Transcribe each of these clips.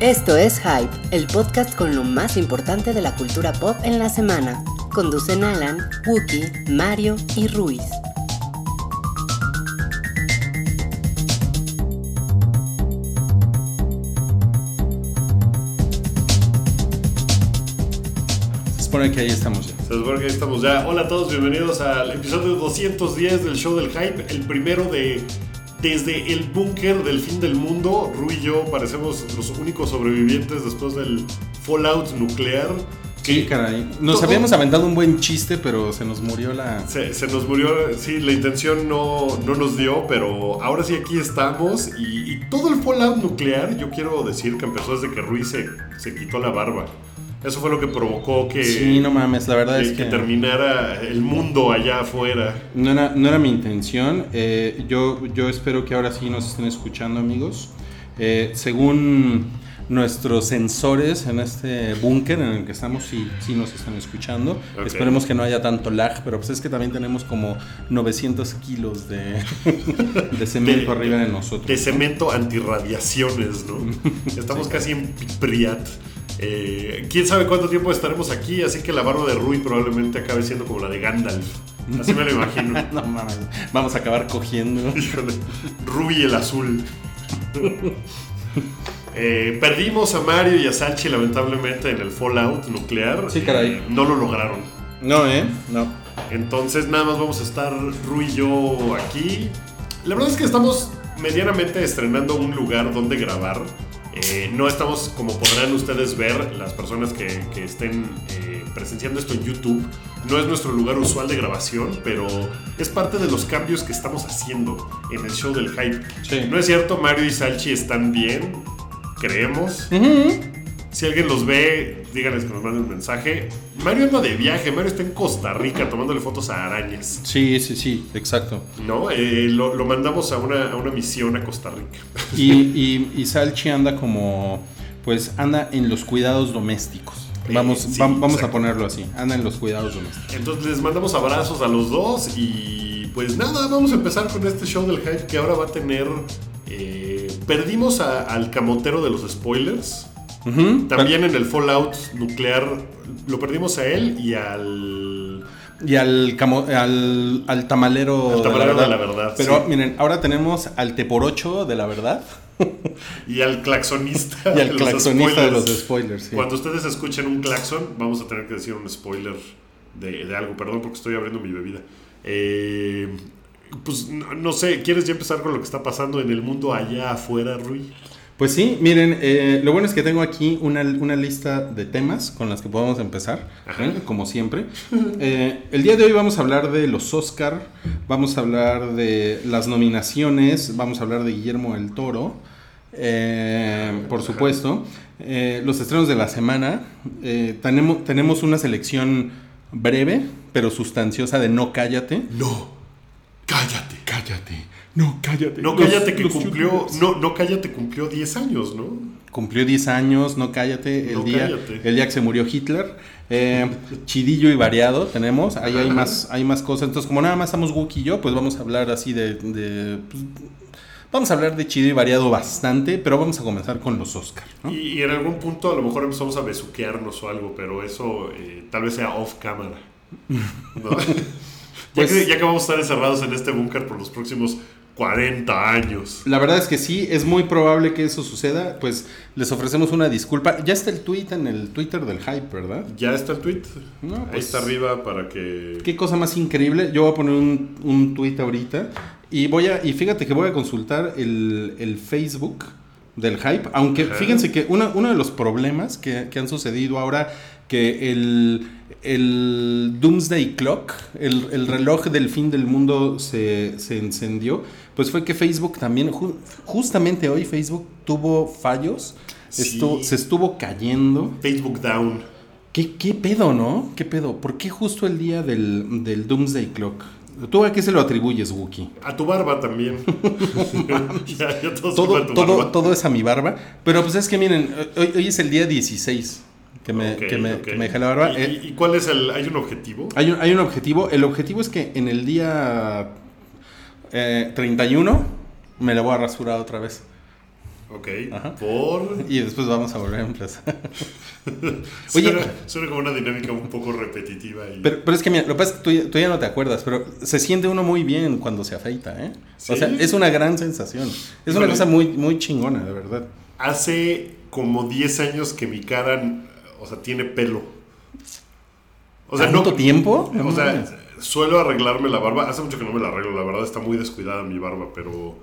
Esto es Hype, el podcast con lo más importante de la cultura pop en la semana. Conducen Alan, Wookie, Mario y Ruiz. Se supone que ahí estamos ya. Se supone que ahí estamos ya. Hola a todos, bienvenidos al episodio 210 del show del hype, el primero de desde el búnker del fin del mundo. Rui y yo parecemos los únicos sobrevivientes después del fallout nuclear. Sí, caray. Nos Todo- habíamos aventado un buen chiste, pero se nos murió la. Se, se nos murió, sí, la intención no, no nos dio, pero ahora sí aquí estamos. Y, y todo el fallout nuclear, yo quiero decir que empezó desde que Rui se, se quitó la barba. Eso fue lo que provocó que, Sí, no mames, la verdad que- es que que. terminara el mundo allá afuera. No era, no era mi intención. Eh, yo, yo espero que ahora sí nos estén escuchando, amigos. Eh, según nuestros sensores en este búnker en el que estamos, sí, sí nos están escuchando. Ok. Esperemos que no haya tanto lag, pero pues es que también tenemos como 900 kilos de, de cemento De- arriba de nosotros. De cemento antirradiaciones, ¿no? Estamos casi en Pripyat. Eh, Quién sabe cuánto tiempo estaremos aquí, así que la barba de Rui probablemente acabe siendo como la de Gandalf. Así me lo imagino. No mames, vamos a acabar cogiendo. Híjole, Rui el azul. Eh, perdimos a Mario y a Salchi lamentablemente en el Fallout nuclear. Sí, caray. Eh, no lo lograron. No, ¿eh? No. Entonces nada más vamos a estar Rui y yo aquí. La verdad es que estamos medianamente estrenando un lugar donde grabar. Eh, no estamos, como podrán ustedes ver, las personas que, que estén eh, presenciando esto en YouTube, no es nuestro lugar usual de grabación, pero es parte de los cambios que estamos haciendo en el show del hype. Sí. No es cierto, Mario y Salchi están bien, creemos. Si alguien los ve, díganles que nos manden un mensaje. Mario anda de viaje, Mario está en Costa Rica tomándole fotos a arañas. Sí, sí, sí, exacto. ¿No? Eh, lo, lo mandamos a una, a una misión a Costa Rica. Y, y, y Salchi anda como, pues anda en los cuidados domésticos. Eh, Vamos, sí, vamos a ponerlo así, anda en los cuidados domésticos. Entonces les mandamos abrazos a los dos y pues nada, vamos a empezar con este show del hype que ahora va a tener... eh, perdimos a- al camotero de los spoilers. También en el Fallout nuclear lo perdimos a él y al... Y al, camo- al, al tamalero, Al tamalero de la verdad, Pero sí. miren, ahora tenemos al teporocho de la verdad Y al claxonista. y al de los claxonista de los spoilers. spoilers. sí. Cuando ustedes escuchen un claxon, vamos a tener que decir un spoiler de, de algo. Perdón porque estoy abriendo mi bebida. Eh, pues no, no sé, ¿quieres ya empezar con lo que está pasando en el mundo allá afuera, Rui? Pues sí, miren, eh, lo bueno es que tengo aquí una, una lista de temas con las que podemos empezar, Ajá. ¿eh? como siempre. Eh, el día de hoy vamos a hablar de los Oscar, vamos a hablar de las nominaciones, vamos a hablar de Guillermo del Toro, eh, por supuesto, los estrenos de la semana. tenemos, tenemos una selección breve, pero sustanciosa de No Cállate. No, cállate. Cállate, no cállate. No Los- cállate que los cumplió, youtubers. no, no cállate cumplió 10 años, ¿no? Cumplió 10 años, no cállate, el, No día, cállate. el día que se murió Hitler. Eh, chidillo y variado tenemos, ahí hay más, hay más cosas. Entonces, como nada más estamos Wookie y yo, pues vamos a hablar así de... de, pues, vamos a hablar de chido y variado bastante, pero vamos a comenzar con los Oscar. ¿no? Y, y en algún punto a lo mejor empezamos a besuquearnos o algo, pero eso eh, tal vez sea off cámara. ¿no? ya, Pues- que, ya que vamos a estar encerrados en este búnker por los próximos 40 años. La verdad es que sí, es muy probable que eso suceda, pues les ofrecemos una disculpa. Ya está el tweet en el Twitter del Hype, ¿verdad? ¿Ya está el tweet? No, Ahí pues- está arriba para que... Qué cosa más increíble. Yo voy a poner un, un tweet ahorita. Y voy a. Y fíjate que voy a consultar el, el Facebook del hype. Aunque Ajá. fíjense que una- uno de los problemas que, que han sucedido ahora. Que el, el Doomsday Clock, el, el reloj del fin del mundo se, se encendió. Pues fue que Facebook también, ju- justamente hoy Facebook tuvo fallos. Sí. Se estuvo cayendo. Facebook Down. ¿Qué, ¿Qué pedo, no? ¿Qué pedo? ¿Por qué justo el día del, del Doomsday Clock? ¿Tú a qué se lo atribuyes, Wookie? A tu barba también. ya, ya Todo, tu todo, barba. todo es a mi barba. Pero pues es que miren, hoy, hoy es el día 16 que me, que me, ok. que me dejé la barba. ¿Y, Eh, y- y cuál es el...? ¿Hay un objetivo? hay, un, hay un objetivo. El objetivo es que en el día eh, 31 me la voy a rasurar otra vez. Ok. Ajá. Por. Y después vamos a volver a empezar. Suena, suena como una dinámica un poco repetitiva. Y... Pero, pero es que mira, lo que pasa es que tú, ya- tú ya no te acuerdas, pero se siente uno muy bien cuando se afeita, ¿eh? ¿Sí? O sea, es una gran sensación. Es una cosa muy, muy chingona, de verdad. Hace como 10 años que mi cara, o sea, tiene pelo. O sea, ¿Tanto no. tiempo? O sea. Suelo arreglarme la barba. Hace mucho que no me la arreglo, la verdad está muy descuidada mi barba, pero.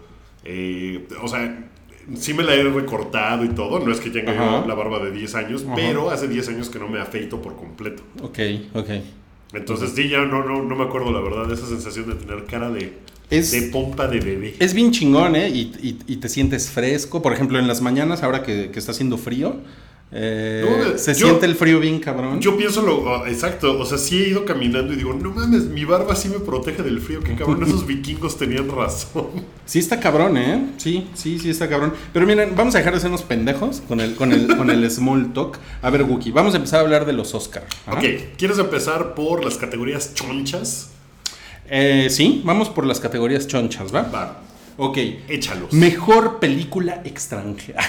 eh, o sea, sí me la he recortado y todo. No es que tenga Ajá. la barba de 10 años, Ajá. pero hace 10 años que no me afeito por completo. Ok, ok. Entonces, sí, ya no, no, no me acuerdo, la verdad, de esa sensación de tener cara de, Es- de pompa de bebé. Es bien chingón, ¿eh? Y, y- y te sientes fresco. Por ejemplo, en las mañanas, ahora que, que está haciendo frío, eh, No, se yo- siente el frío bien cabrón. Yo pienso lo ah, exacto, o sea, sí he ido caminando y digo, no mames, mi barba sí me protege del frío, que cabrón, esos vikingos tenían razón. Sí está cabrón, ¿eh? Sí, sí, sí está cabrón. Pero miren, vamos a dejar de sernos pendejos con el, con el, con el small talk. A ver, Wookie, vamos a empezar a hablar de los Oscar. Ajá. Ok, ¿quieres empezar por las categorías chonchas? Eh, sí, vamos por las categorías chonchas, ¿va? Va, Ok. échalos. Mejor película extranjera.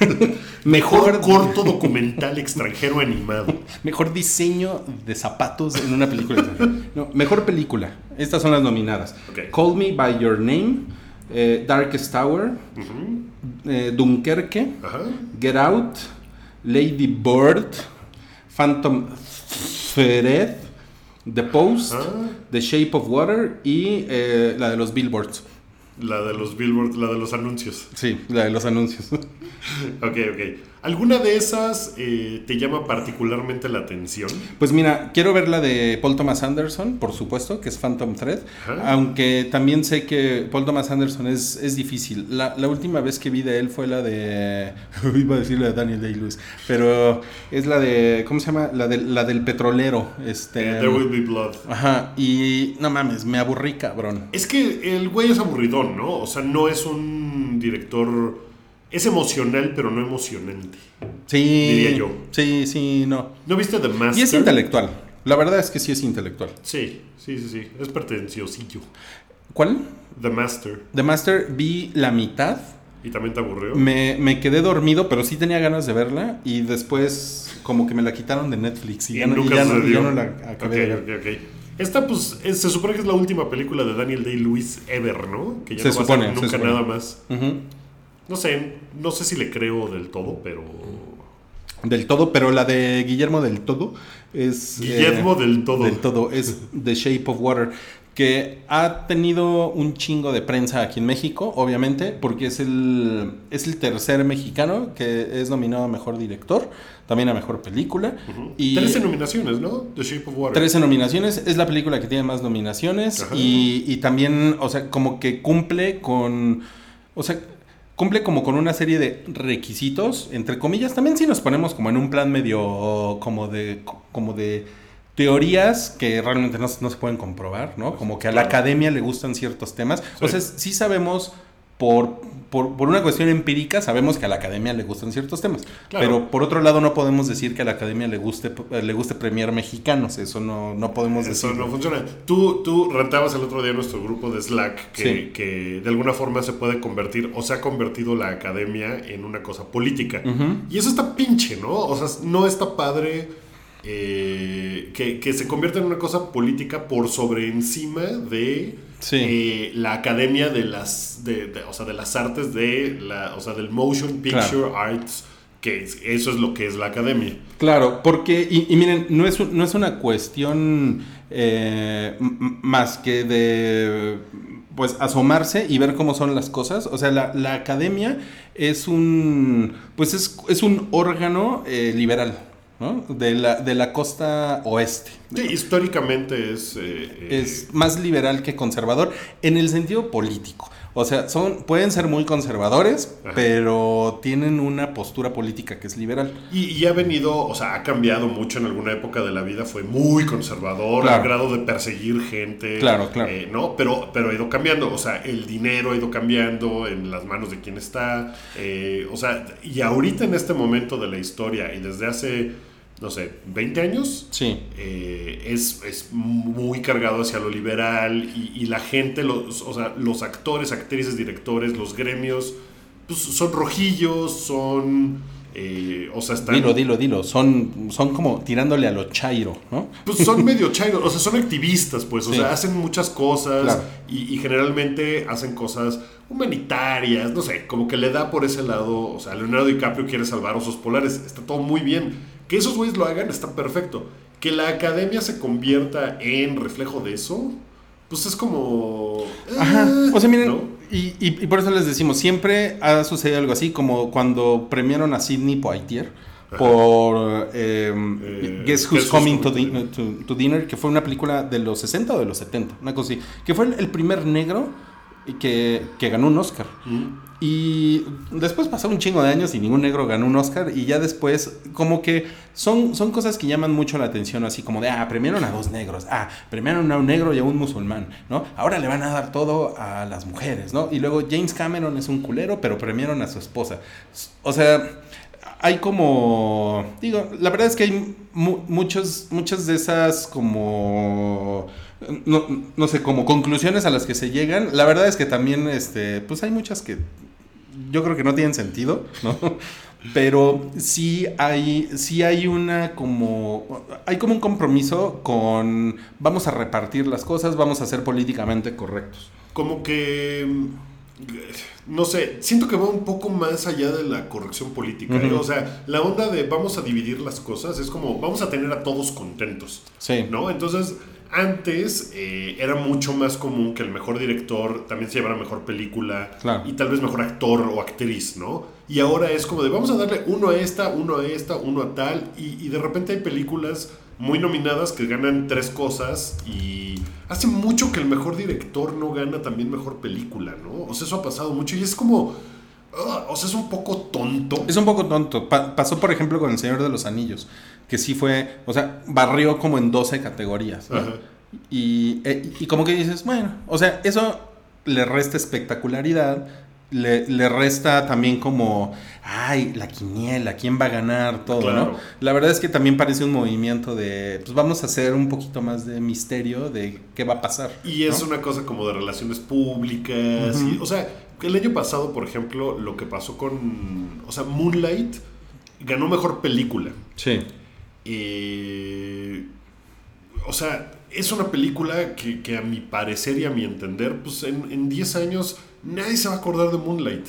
Mejor mejor, corto documental extranjero animado. mejor diseño de zapatos en una película extranjera. No, mejor película. Estas son las nominadas. Ok. Call Me By Your Name, eh, Darkest Tower, eh, Dunkerque. Get Out, Lady Bird, Phantom Thread, The Post, Ah. The Shape of Water y eh, la de los billboards. La de los billboards, la de los anuncios. Sí, la de los anuncios. Ok, ok. ¿Alguna de esas eh, te llama particularmente la atención? Pues mira, quiero ver la de Paul Thomas Anderson, por supuesto, que es Phantom Thread, Ajá. aunque también sé que Paul Thomas Anderson es, es difícil. La, la última vez que vi de él fue la de... Iba a decir la de Daniel Day-Lewis, pero es la de... ¿Cómo se llama? La, de, la del petrolero. Este, There Will Be Blood. Ajá, y no mames, me aburrí cabrón. Es que el güey es aburridón, ¿no? O sea, no es un director. Es emocional, pero no emocionante. Sí. Diría yo. Sí, sí, no. ¿No viste The Master? Y es intelectual. La verdad es que sí es intelectual. Sí, sí, sí, sí. Es pretenciosillo. ¿Cuál? The Master. The Master vi la mitad. ¿Y también te aburrió? Me, me quedé dormido, pero sí tenía ganas de verla. Y después, como que me la quitaron de Netflix. Y, Y ya, no, y nunca ya no- ya no la acabé de Ok, ver. ok, ok. Esta, pues, es- se supone que es la última película de Daniel Day-Lewis ever, ¿no? Que ya Se no va a supone, hacer nunca supone. nada más. Ujú. No sé, no sé si le creo del todo, pero... Del todo, pero la de Guillermo del todo es. Guillermo del todo. Del todo es The Shape of Water. Que ha tenido un chingo de prensa aquí en México, obviamente, porque es el, es el tercer mexicano que es nominado a mejor director, también a mejor película. y 13 nominaciones, ¿no? The Shape of Water. 13 nominaciones, es la película que tiene más nominaciones Ajá. y, y también, o sea, como que cumple con, o sea, cumple como con una serie de requisitos, entre comillas, también si nos ponemos como en un plan medio como de, como de teorías que realmente no, no se pueden comprobar, ¿no? Como que a la academia le gustan ciertos temas, o Sí. sea, sí sabemos... Por, por, por una cuestión empírica sabemos que a la academia le gustan ciertos temas, Claro. pero por otro lado no podemos decir que a la academia le guste le guste premiar mexicanos, eso no, no podemos Eso decir. no funciona. Tú, tú rentabas el otro día nuestro grupo de Slack que, Sí. que de alguna forma se puede convertir o se ha convertido la academia en una cosa política. Y eso está pinche, ¿no? O sea, no está padre eh, que, que se convierta en una cosa política por sobre encima de Sí. eh, la academia de las, de, de- o sea, de las artes de la, o sea, del motion picture arts, que es- eso es lo que es la academia. Claro, porque, y, y miren, no es, no es una cuestión eh, más que de pues asomarse y ver cómo son las cosas. O sea, la, la academia es un pues es, es un órgano eh, liberal, ¿no? De la, de la costa oeste. Sí, históricamente es... eh, eh, es más liberal que conservador en el sentido político. O sea, son, pueden ser muy conservadores, Ajá. pero tienen una postura política que es liberal. Y, y ha venido, o sea, ha cambiado mucho en alguna época de la vida, fue muy conservador, Claro. al grado de perseguir gente. Claro, claro. eh, ¿no? Pero, pero ha ido cambiando, o sea, el dinero ha ido cambiando en las manos de quien está. eh, o sea, y ahorita en este momento de la historia y desde hace, no sé, 20 años, Sí. eh, es, es muy cargado hacia lo liberal y, y la gente, los, o sea, los actores, actrices, directores, los gremios, pues, son rojillos, son... eh, o sea, están... Dilo, dilo, dilo. Son, son como tirándole a lo chairo, ¿no? Pues son medio chairos, o sea, son activistas, pues, o Sí. sea, hacen muchas cosas Claro. y, y generalmente hacen cosas humanitarias, no sé, como que le da por ese lado, o sea, Leonardo DiCaprio quiere salvar osos polares, está todo muy bien. Que esos güeyes lo hagan está perfecto. Que la academia se convierta en reflejo de eso, pues es como... eh, Ajá. O sea, miren, ¿no? y, y- y por eso les decimos, siempre ha sucedido algo así, como cuando premiaron a Sidney Poitier por eh, Eh, Guess Who's Coming to, to- to Dinner, que fue una película de los 60 o de los 70, una cosa así, que fue el, el primer negro que, que ganó un Oscar. Mm. Y después pasaron un chingo de años y ningún negro ganó un Oscar. Y ya después, como que son, son cosas que llaman mucho la atención, así como de, ah, premiaron a dos negros, ah, premiaron a un negro y a un musulmán, ¿no? Ahora le van a dar todo a las mujeres, ¿no? Y luego James Cameron es un culero, pero premiaron a su esposa. O sea, hay como, digo, la verdad es que hay mu- muchos, muchas de esas como, no, no sé, como conclusiones a las que se llegan. La verdad es que también, este, pues hay muchas que yo creo que no tienen sentido, ¿no? Pero sí hay, sí hay una como, hay como un compromiso con, vamos a repartir las cosas, vamos a ser políticamente correctos. como que no sé, siento que va un poco más allá de la corrección política. ¿eh? O sea, la onda de vamos a dividir las cosas es como vamos a tener a todos contentos, Sí. ¿no? Entonces, antes eh, era mucho más común que el mejor director también se llevara mejor película Claro. y tal vez mejor actor o actriz, ¿no? Y ahora es como de vamos a darle uno a esta, uno a esta, uno a tal y, y de repente hay películas muy nominadas que ganan tres cosas y hace mucho que el mejor director no gana también mejor película, ¿no? O sea, eso ha pasado mucho y es como, ah, o sea, es un poco tonto. Es un poco tonto. Pa- pasó, por ejemplo, con El Señor de los Anillos, que sí fue, o sea, barrió como en 12 categorías. ¿no? Y, eh, y como que dices, bueno, o sea, eso le resta espectacularidad, le, le resta también como, ay, la quiniela, quién va a ganar, todo, Claro. ¿no? La verdad es que también parece un movimiento de, pues vamos a hacer un poquito más de misterio de qué va a pasar. Y es ¿no? una cosa como de relaciones públicas. y, o sea, el año pasado, por ejemplo, lo que pasó con. O sea, Moonlight ganó mejor película. Sí. Eh, o sea, es una película que, que a mi parecer y a mi entender, pues en, en 10 años nadie se va a acordar de Moonlight.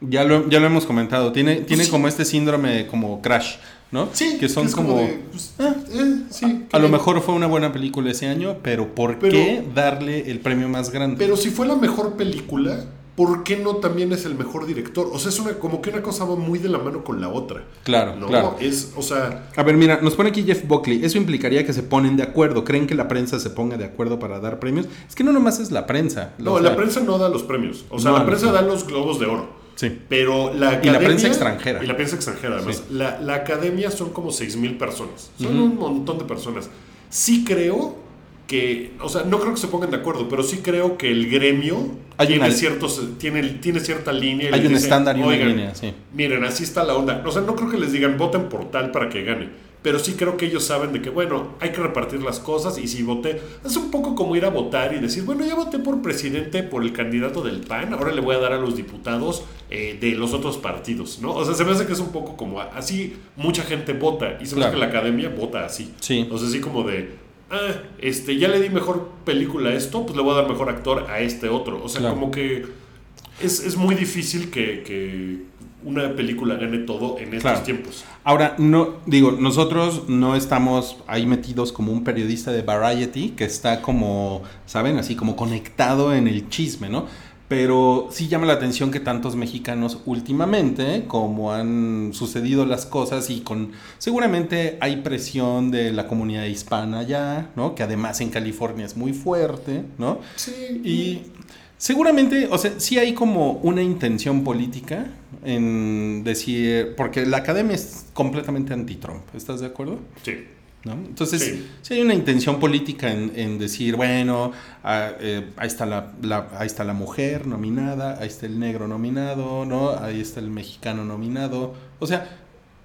Ya lo, ya lo hemos comentado. Tiene, tiene sí. como este síndrome como crash, ¿no? Sí, Que son es como. de, pues, eh, sí, a lo mejor fue una buena película ese año, pero ¿por Pero- qué darle el premio más grande? Pero si fue la mejor película, ¿por qué no también es el mejor director? O sea, es una, como que una cosa va muy de la mano con la otra. claro, ¿no? claro. Es, o sea, A ver, mira, nos pone aquí Jeff Buckley. Eso implicaría que se ponen de acuerdo. ¿Creen que la prensa se ponga de acuerdo para dar premios? Es que no nomás es la prensa. no, la prensa no da los premios. O sea, No, la prensa no. da los globos de oro. Sí. Pero la Y la academia. prensa extranjera. Y la prensa extranjera, además. Sí. La, la academia son como 6 mil personas. Son un montón de personas. Sí creo que. O sea, no creo que se pongan de acuerdo, pero sí creo que el gremio Hay tiene, una- ciertos, tiene, tiene cierta línea. Hay un estándar y una "Oigan, línea, sí. Miren, así está la onda. O sea, no creo que les digan voten por tal para que gane. Pero sí creo que ellos saben de que, bueno, hay que repartir las cosas y si voté, es un poco como ir a votar y decir, bueno, ya voté por presidente, por el candidato del PAN, ahora le voy a dar a los diputados eh, de los otros partidos, ¿no? O sea, se me hace que es un poco como así mucha gente vota y se me hace Claro. que la academia vota así. Sí. O sea, así como de, ah, este, ya le di mejor película a esto, pues le voy a dar mejor actor a este otro. O sea, Claro. como que es, es muy difícil que, que una película gane todo en estos Claro. tiempos. Ahora, no, digo, nosotros no estamos ahí metidos como un periodista de Variety que está como, ¿saben? Así como conectado en el chisme, ¿no? Pero sí llama la atención que tantos mexicanos últimamente, como han sucedido las cosas y con, seguramente hay presión de la comunidad hispana ya, ¿no? Que además en California es muy fuerte, ¿no? Sí. Y seguramente, o sea, sí hay como una intención política en decir, porque la academia es completamente anti-Trump, ¿estás de acuerdo? Sí. ¿No? Entonces, Sí. sí. hay una intención política en, en decir, bueno, ah, eh, ahí, está la, la- ahí está la mujer nominada, ahí está el negro nominado, ¿no? Ahí está el mexicano nominado. O sea,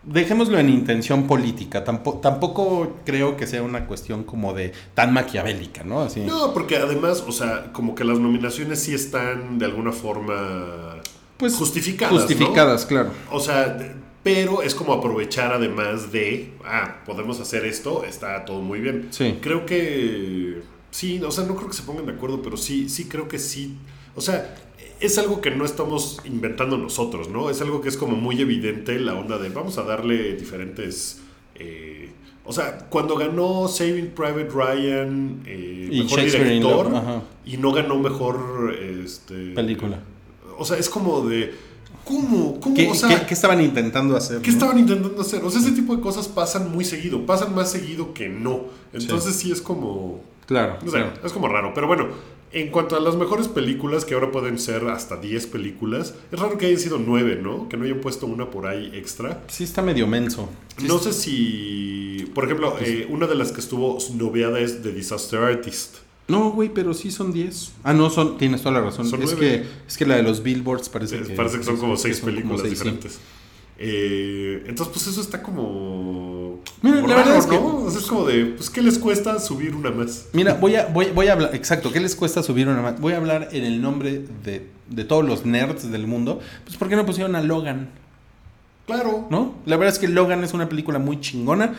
dejémoslo en intención política. Tampoco, tampoco creo que sea una cuestión como de tan maquiavélica, ¿no? Así. No, porque además, o sea, como que las nominaciones sí están de alguna forma. Pues justificadas. ¿no? Justificadas, claro. O sea, pero es como aprovechar además de, ah, podemos hacer esto, está todo muy bien. Sí. Creo que sí, o sea, no creo que se pongan de acuerdo, pero sí, sí creo que sí. O sea, es algo que no estamos inventando nosotros, ¿no? Es algo que es como muy evidente la onda de vamos a darle diferentes... eh, o sea, cuando ganó Saving Private Ryan, eh, Y mejor director, Love, y no ganó mejor este, Película. O sea, es como de. ¿Cómo? ¿Cómo? ¿Qué, o sea, qué- qué estaban intentando hacer? ¿Qué no? estaban intentando hacer? O sea, ese tipo de cosas pasan muy seguido, pasan más seguido que no. Entonces sí, es como... Claro. No sé, claro. es como raro. Pero bueno, en cuanto a las mejores películas, que ahora pueden ser hasta 10 películas, es raro que hayan sido 9, ¿no? Que no hayan puesto una por ahí extra. Sí está medio menso. Sí No está- sé si... Por ejemplo, eh, una de las que estuvo noveada es The Disaster Artist. No, güey, pero sí son 10. Ah, no, son, tienes toda la razón. Son es, nueve. que, es que la de los billboards parece Eh, que... Parece que son como seis son como películas sí. diferentes. Eh, entonces, pues eso está como. Mira, como la verdad es que- es como de, pues, ¿qué les cuesta subir una más? Mira, voy a, voy, voy a hablar, exacto, ¿qué les cuesta subir una más? Voy a hablar en el nombre de, de todos los nerds del mundo. Pues, ¿por qué no pusieron a Logan? Claro. ¿No? La verdad es que Logan es una película muy chingona.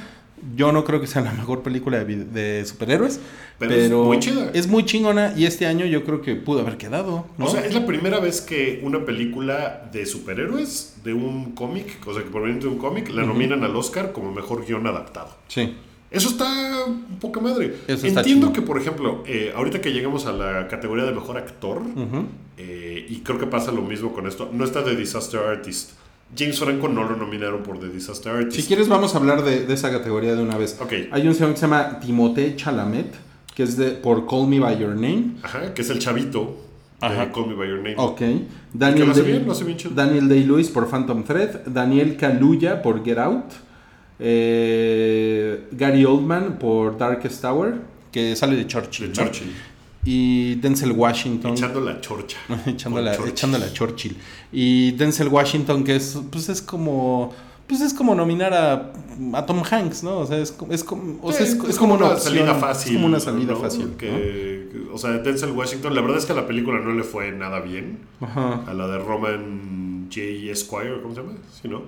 Yo no creo que sea la mejor película de, de superhéroes. Pero Pero, es muy chida. Es muy chingona y este año yo creo que pudo haber quedado. ¿no? O sea, es la primera vez que una película de superhéroes, de un cómic, o sea, que proveniente de un cómic, la nominan al Oscar como mejor guion adaptado. sí. Eso está un poca madre. Eso Entiendo que, por ejemplo, eh, ahorita que llegamos a la categoría de mejor actor, eh, y creo que pasa lo mismo con esto, no está The Disaster Artist. James Franco no lo nominaron por The Disaster Artist. Si quieres vamos a hablar de, de esa categoría de una vez. Ok. Hay un señor que se llama Timothée Chalamet, que es de por Call Me By Your Name. Ajá, que es el chavito de Ajá. Call Me By Your Name. Ok. Daniel, lo hace Day- bien, lo hace bien chido. Daniel Day-Lewis por Phantom Thread. Daniel Kaluuya por Get Out. eh, Gary Oldman por Darkest Tower, que sale de Churchill. De ¿no? Y Denzel Washington. Echando la chorcha. echándola, Con Churchill. echándola a Churchill. Y Denzel Washington, que es, pues es como, pues es como nominar a, a Tom Hanks, ¿no? O sea, es, como- es como, o sea, Sí, es, como una, opción, salida fácil. Es como una salida ¿no? fácil. Que, o sea, Denzel Washington, la verdad es que a la película no le fue nada bien. Ajá. A la de Roman J. Esquire, ¿cómo se llama? Sí, ¿no?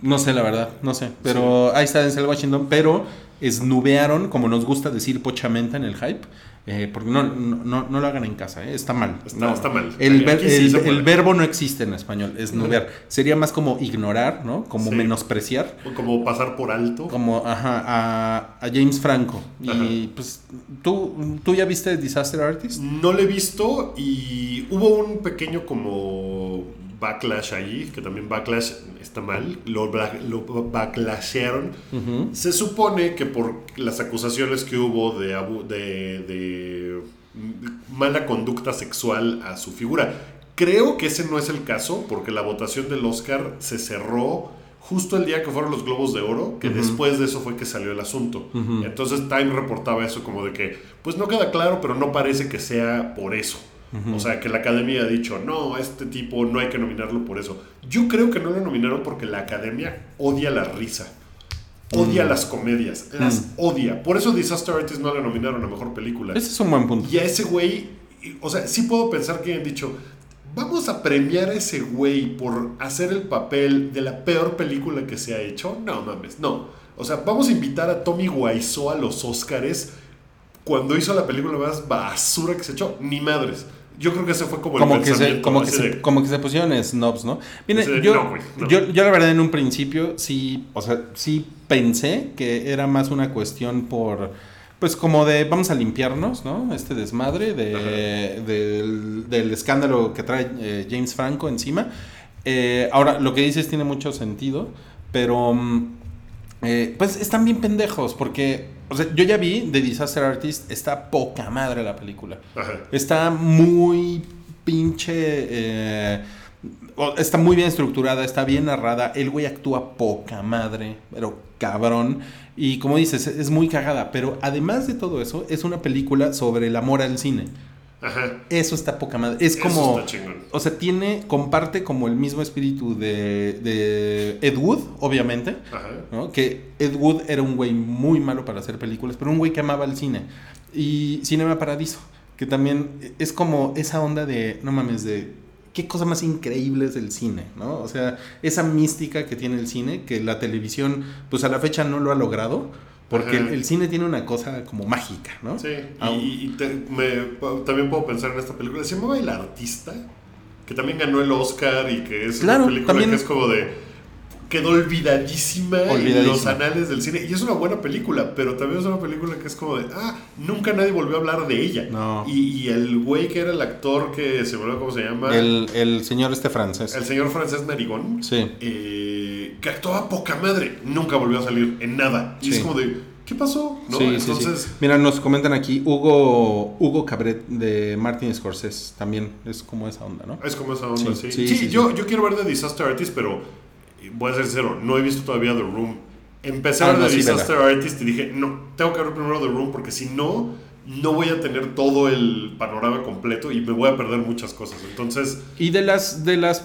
No sé, la verdad, no sé. Pero ahí está Denzel Washington, pero esnubearon, como nos gusta decir pochamente en el hype. Eh, porque no, no, no, no lo hagan en casa, eh, está mal. Está- No. está mal. El, Aquí ver- sí el- se puede. el verbo no existe en español, esnubear. Sería más como ignorar, ¿no? Como Sí. menospreciar. O como pasar por alto. como ajá, a, a James Franco. Y pues, ¿tú, ¿tú ya viste Disaster Artist? No lo he visto y hubo un pequeño como backlash ahí, que también backlash está mal, lo, lo backlasharon. Ujú. Se supone que por las acusaciones que hubo de, abu- de, de mala conducta sexual a su figura. Creo que ese no es el caso, porque la votación del Oscar se cerró justo el día que fueron los Globos de Oro, que después de eso fue que salió el asunto. Entonces Time reportaba eso como de que, pues no queda claro, pero no parece que sea por eso. O sea, que la academia ha dicho, no, este tipo no hay que nominarlo por eso. Yo creo que no lo nominaron porque la academia odia la risa. Odia las comedias, las odia. Por eso Disaster Artist no la nominaron a mejor película. Ese es un buen punto. Y a ese güey, o sea, sí puedo pensar que hayan dicho, vamos a premiar a ese güey por hacer el papel de la peor película que se ha hecho. No mames, no. O sea, vamos a invitar a Tommy Wiseau a los Oscars cuando hizo la película más basura que se echó. Ni madres. Yo creo que ese fue como, Como el que, se, como, que se, de- como que se pusieron snobs, ¿no? De, yo, no, güey, no. yo, yo la verdad en un principio sí, o sea, sí pensé que era más una cuestión por, pues como de vamos a limpiarnos, ¿no? Este desmadre de, del, del escándalo que trae eh, James Franco encima. Eh, ahora, lo que dices tiene mucho sentido, pero mm, eh, pues están bien pendejos porque, o sea, yo ya vi The Disaster Artist, está poca madre la película. Ajá. Está muy pinche. eh, está muy bien estructurada, está bien narrada. El güey actúa poca madre, pero cabrón. Y como dices, es muy cagada. Pero además de todo eso, es una película sobre el amor al cine. Ajá. Eso está poca madre. Es Eso como. está chingón. O sea, tiene. Comparte como el mismo espíritu de, de Ed Wood, obviamente. Ajá. ¿no? Que Ed Wood era un güey muy malo para hacer películas, pero un güey que amaba el cine. Y Cinema Paradiso, que también es como esa onda de, no mames, de qué cosa más increíble es el cine, ¿no? O sea, esa mística que tiene el cine, que la televisión, pues a la fecha no lo ha logrado, porque el, cine tiene una cosa como mágica, ¿no? Sí, y, y te- me- también puedo pensar en esta película. Se llamaba El Artista, que también ganó el Oscar y que es Claro, una película también- que es como de. Quedó olvidadísima, en los anales del cine. Y es una buena película, pero también es una película que es como de. Ah, nunca nadie volvió a hablar de ella. No. Y, y el güey que era el actor que se me olvidó cómo se llama. El, el señor este francés. el señor francés Narigón. Sí. eh, que actuaba poca madre. Nunca volvió a salir en nada. Y Sí. es como de. ¿Qué pasó? ¿No? Sí, sí, sí. Entonces. Mira, nos comentan aquí Hugo Hugo Cabret de Martin Scorsese. También es como esa onda, ¿no? Es como esa onda, Sí, sí. yo, yo quiero ver The Disaster Artist, pero eh, voy a ser sincero, no he visto todavía The Room. Empecé Ah, a ver no, The Disaster Artist y dije, no, tengo que ver primero The Room porque si no, no voy a tener todo el panorama completo y me voy a perder muchas cosas. Entonces, Y de las de las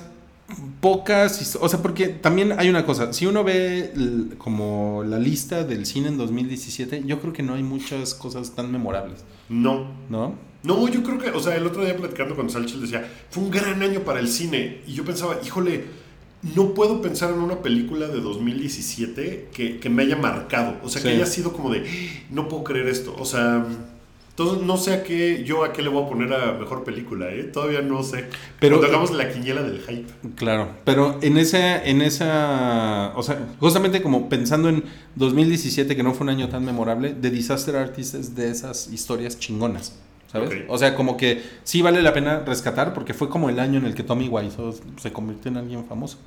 pocas, o sea, porque también hay una cosa, si uno ve como la lista del cine en 2017, yo creo que no hay muchas cosas tan memorables, no. ¿no? No, yo creo que, o sea, el otro día platicando con Salchil decía, fue un gran año para el cine. Y yo pensaba, híjole, no puedo pensar en una película de 2017 que, que me haya marcado. O sea, que haya sido como de, no puedo creer esto. O sea, entonces no sé a qué, yo a qué le voy a poner a mejor película, ¿eh? Todavía no sé. Pero- Pero hagamos la quiniela del hype. Claro, pero en esa, en esa, o sea, justamente como pensando en 2017, que no fue un año tan memorable, The Disaster Artist es de esas historias chingonas, ¿sabes? O sea, como que sí vale la pena rescatar porque fue como el año en el que Tommy Wiseau se convirtió en alguien famoso.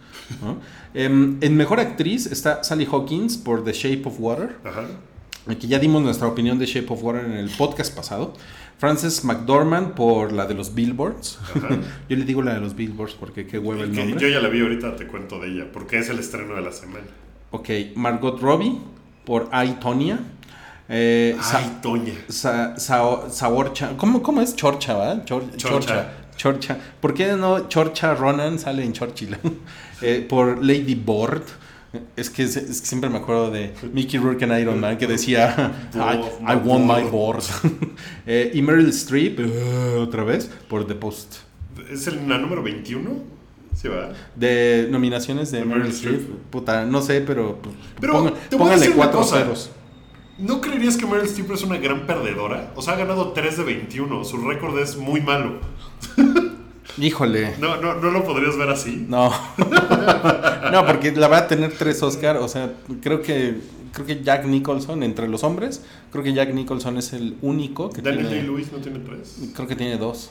¿no? Em, en Mejor Actriz está Sally Hawkins por The Shape of Water. Ajá. Aquí ya dimos nuestra opinión de Shape of Water en el podcast pasado. Frances McDormand por la de los Billboards. Ajá. Yo le digo la de los Billboards porque qué hueva el nombre. yo ya la vi ahorita, te cuento de ella, porque es el estreno de la semana. Ok, Margot Robbie por I, Tonya. Eh, Ay, Toña. Sa- Sao- Saorcha. ¿Cómo, ¿Cómo es? Chorcha, ¿verdad? Chor- Chorcha. Chorcha. ¿Por qué no Chorcha Ronan sale en Churchill? Eh, por Lady Board. Es que, es que siempre me acuerdo de Mickey Rourke en Iron Man que decía I, I want my board. Eh, y Meryl Streep, eh, otra vez, por The Post. ¿Es el, la número 21? Sí, va. De nominaciones de De Meryl Meryl Streep. Streep. Puta, no sé, pero, Pero ponga- te voy a póngale decir una cosa. ceros. ¿No creerías que Meryl Streep es una gran perdedora? O sea, ha ganado 3 de 21. Su récord es muy malo. Híjole. No, no, no lo podrías ver así. No. no, porque la va a tener tres Oscar. O sea, creo que creo que Jack Nicholson, entre los hombres, creo que Jack Nicholson es el único que Daniel tiene. Day-Lewis no tiene 3. Creo que tiene dos.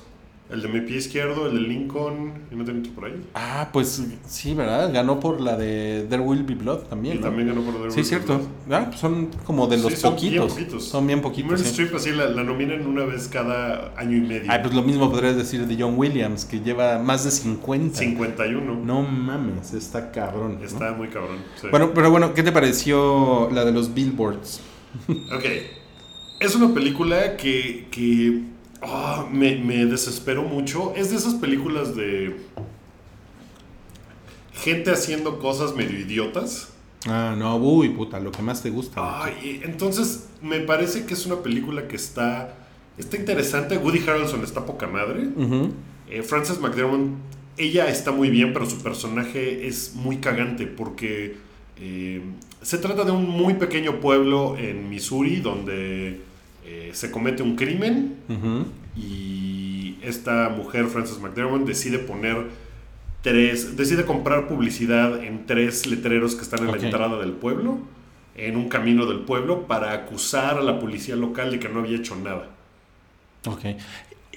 El de mi pie izquierdo, el de Lincoln. ¿Y no tiene otro por ahí? Ah, pues sí, ¿verdad? Ganó por la de There Will Be Blood también. Y ¿no? también ganó por The Sí, Will cierto. Be Ah, pues son como de Blood. los Sí, son poquitos. Bien poquitos. Son bien poquitos. Meryl sí. Streep así la, la nominan una vez cada año y medio. Ay, pues lo mismo podrías decir de John Williams, que lleva más de 50. 51. No mames, está cabrón. ¿no? Está muy cabrón. sí. Bueno, pero bueno, ¿qué te pareció la de los billboards? Ok. Es una película que, que ah, me, me desesperó mucho. Es de esas películas de gente haciendo cosas medio idiotas. Ah, no, uy, puta, lo que más te gusta. Ay, entonces me parece que es una película que está, está interesante. Woody Harrelson está poca madre. Eh, Frances McDermott, ella está muy bien, pero su personaje es muy cagante porque eh, se trata de un muy pequeño pueblo en Missouri donde eh, se comete un crimen y esta mujer, Frances McDermott, decide poner tres, decide comprar publicidad en tres letreros que están en la entrada del pueblo, en un camino del pueblo, para acusar a la policía local de que no había hecho nada. Ok.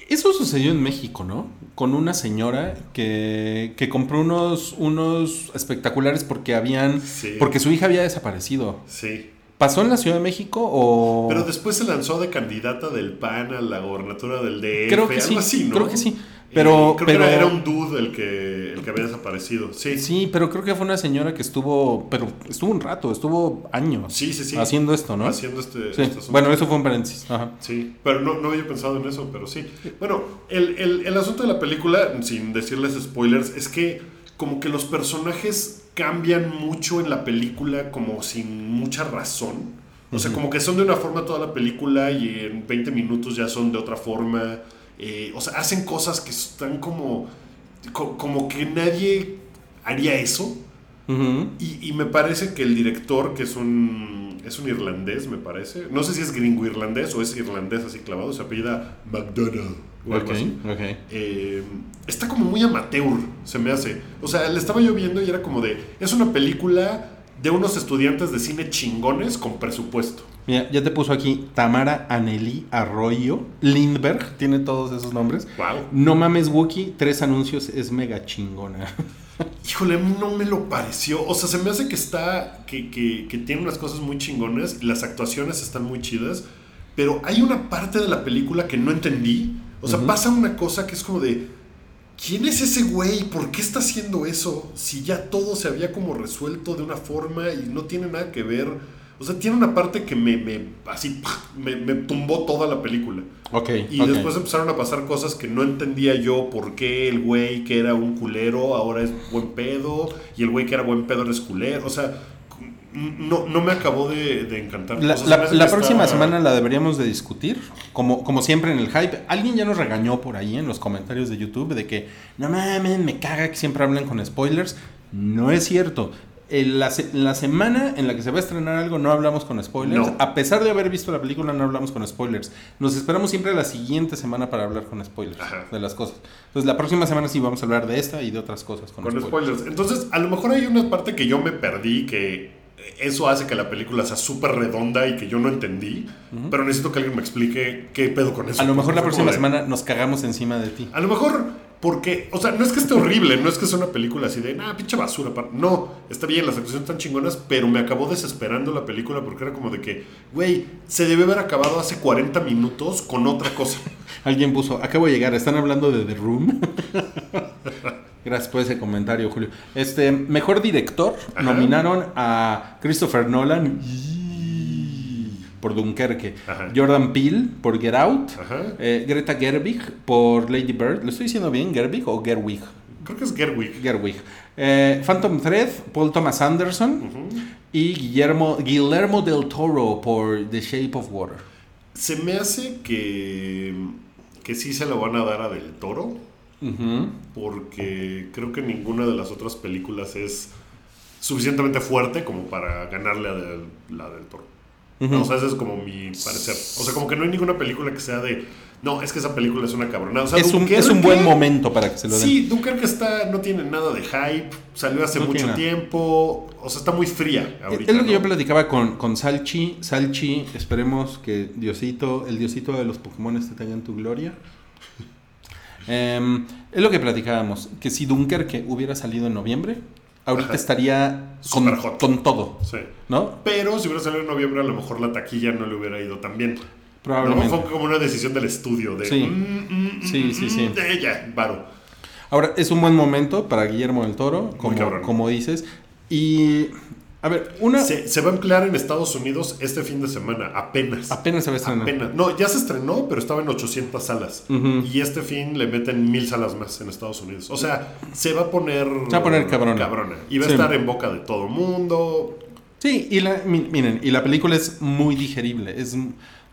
Eso sucedió en México, ¿no? Con una señora que, que compró unos, unos espectaculares porque habían. Sí. Porque su hija había desaparecido. Sí. ¿Pasó en la Ciudad de México o.? Pero después se lanzó de candidata del PAN a la gobernatura del DF. Creo que algo sí. así, ¿no? Creo que sí. Eh, Pero. creo pero que era, era un dude el que, el que había desaparecido. Sí, sí. Sí, pero creo que fue una señora que estuvo. Pero estuvo un rato, estuvo años. Sí, sí, Haciendo esto, ¿no? Haciendo este, Sí. este asunto. Bueno, eso fue un paréntesis. Ajá. Sí, pero no, no había pensado en eso, pero sí. Bueno, el, el- el asunto de la película, sin decirles spoilers, es que como que los personajes cambian mucho en la película como sin mucha razón. O sea, como que son de una forma toda la película y en 20 minutos ya son de otra forma. Eh, o sea, hacen cosas que están como co- como que nadie haría eso. Y, y me parece que el director, que es un, es un irlandés, me parece. No sé si es gringo irlandés o es irlandés así clavado, se apellida McDonald. O algo Ok, así. ok. Eh, está como muy amateur, se me hace. O sea, le estaba yo viendo y era como de. Es una película de unos estudiantes de cine chingones con presupuesto. Mira, ya te puso aquí Tamara Anelí Arroyo Lindbergh, tiene todos esos nombres. Wow. No mames, Wookie, tres anuncios, es mega chingona. Híjole, a mí no me lo pareció. O sea, se me hace que está. que, que, que tiene unas cosas muy chingonas. y Las actuaciones están muy chidas. Pero hay una parte de la película que no entendí. O sea, pasa una cosa que es como de. ¿Quién es ese güey? ¿Por qué está haciendo eso? Si ya todo se había como resuelto de una forma y no tiene nada que ver. O sea, tiene una parte que me, me así, me, me tumbó toda la película. Ok. Y ok. después empezaron a pasar cosas que no entendía yo por qué el güey que era un culero ahora es buen pedo y el güey que era buen pedo es culero. O sea, no, no me acabó de, de encantar. La, O sea, se la- la próxima está- semana la deberíamos de discutir, como, como siempre en el hype. Alguien ya nos regañó por ahí en los comentarios de YouTube de que, no mames, me caga que siempre hablen con spoilers. No es cierto. En la, en la semana en la que se va a estrenar algo no hablamos con spoilers. No. A pesar de haber visto la película no hablamos con spoilers. Nos esperamos siempre la siguiente semana para hablar con spoilers Ajá. de las cosas. Entonces la próxima semana sí vamos a hablar de esta y de otras cosas con, Con spoilers. spoilers. Entonces, a lo mejor hay una parte que yo me perdí, que eso hace que la película sea súper redonda y que yo no entendí. Pero necesito que alguien me explique qué pedo con eso. A lo mejor la próxima de- semana nos cagamos encima de ti. A lo mejor porque, o sea, no es que esté horrible, no es que sea una película así de, nah, pinche basura. pa-". No, está bien, las actuaciones están chingonas, pero me acabó desesperando la película porque era como de que, güey, se debe haber acabado hace 40 minutos con otra cosa. Alguien puso, acabo de llegar, están hablando de The Room. Gracias por ese comentario, Julio. Este, mejor director, Ajá. nominaron a Christopher Nolan por Dunkerque, Ajá. Jordan Peele por Get Out, eh, Greta Gerwig por Lady Bird. ¿Lo estoy diciendo bien? ¿Gerwig o Gerwig? Creo que es Gerwig. Gerwig. Eh, Phantom Thread, Paul Thomas Anderson y Guillermo, Guillermo del Toro por The Shape of Water. Se me hace que, que sí se lo van a dar a Del Toro, porque creo que ninguna de las otras películas es suficientemente fuerte como para ganarle a Del- la Del Toro. O sea, ese es como mi parecer. O sea, como que no hay ninguna película que sea de. No, es que esa película es una cabronada. O sea, es, un, es un buen momento para que se lo den. Sí, Dunkerque está, no tiene nada de hype. Salió hace No mucho tiempo. O sea, está muy fría ahorita. es lo que ¿no? yo platicaba con, con Salchi. Salchi, esperemos que Diosito, el Diosito de los Pokémon te tenga en tu gloria. Em, es lo que platicábamos, que si Dunkerque hubiera salido en noviembre, ahorita Ajá. estaría con, con todo, Sí. ¿no? Pero si hubiera salido en noviembre, a lo mejor la taquilla no le hubiera ido tan bien. Probablemente. No, fue como una decisión del estudio. De, Sí. mm, mm, Sí, mm, sí, mm, sí. De ella, varo. Ahora, es un buen momento para Guillermo del Toro, como dices. Y, a ver, una... Se, se va a emplear en Estados Unidos este fin de semana, apenas. Apenas se va a estrenar. Apenas. No, ya se estrenó, pero estaba en 800 salas. Y este fin le meten mil salas más en Estados Unidos. O sea, se va a poner. Se va a poner cabrona. Y va a estar en boca de todo mundo. Sí, y la, mi- miren, y la película es muy digerible. Es,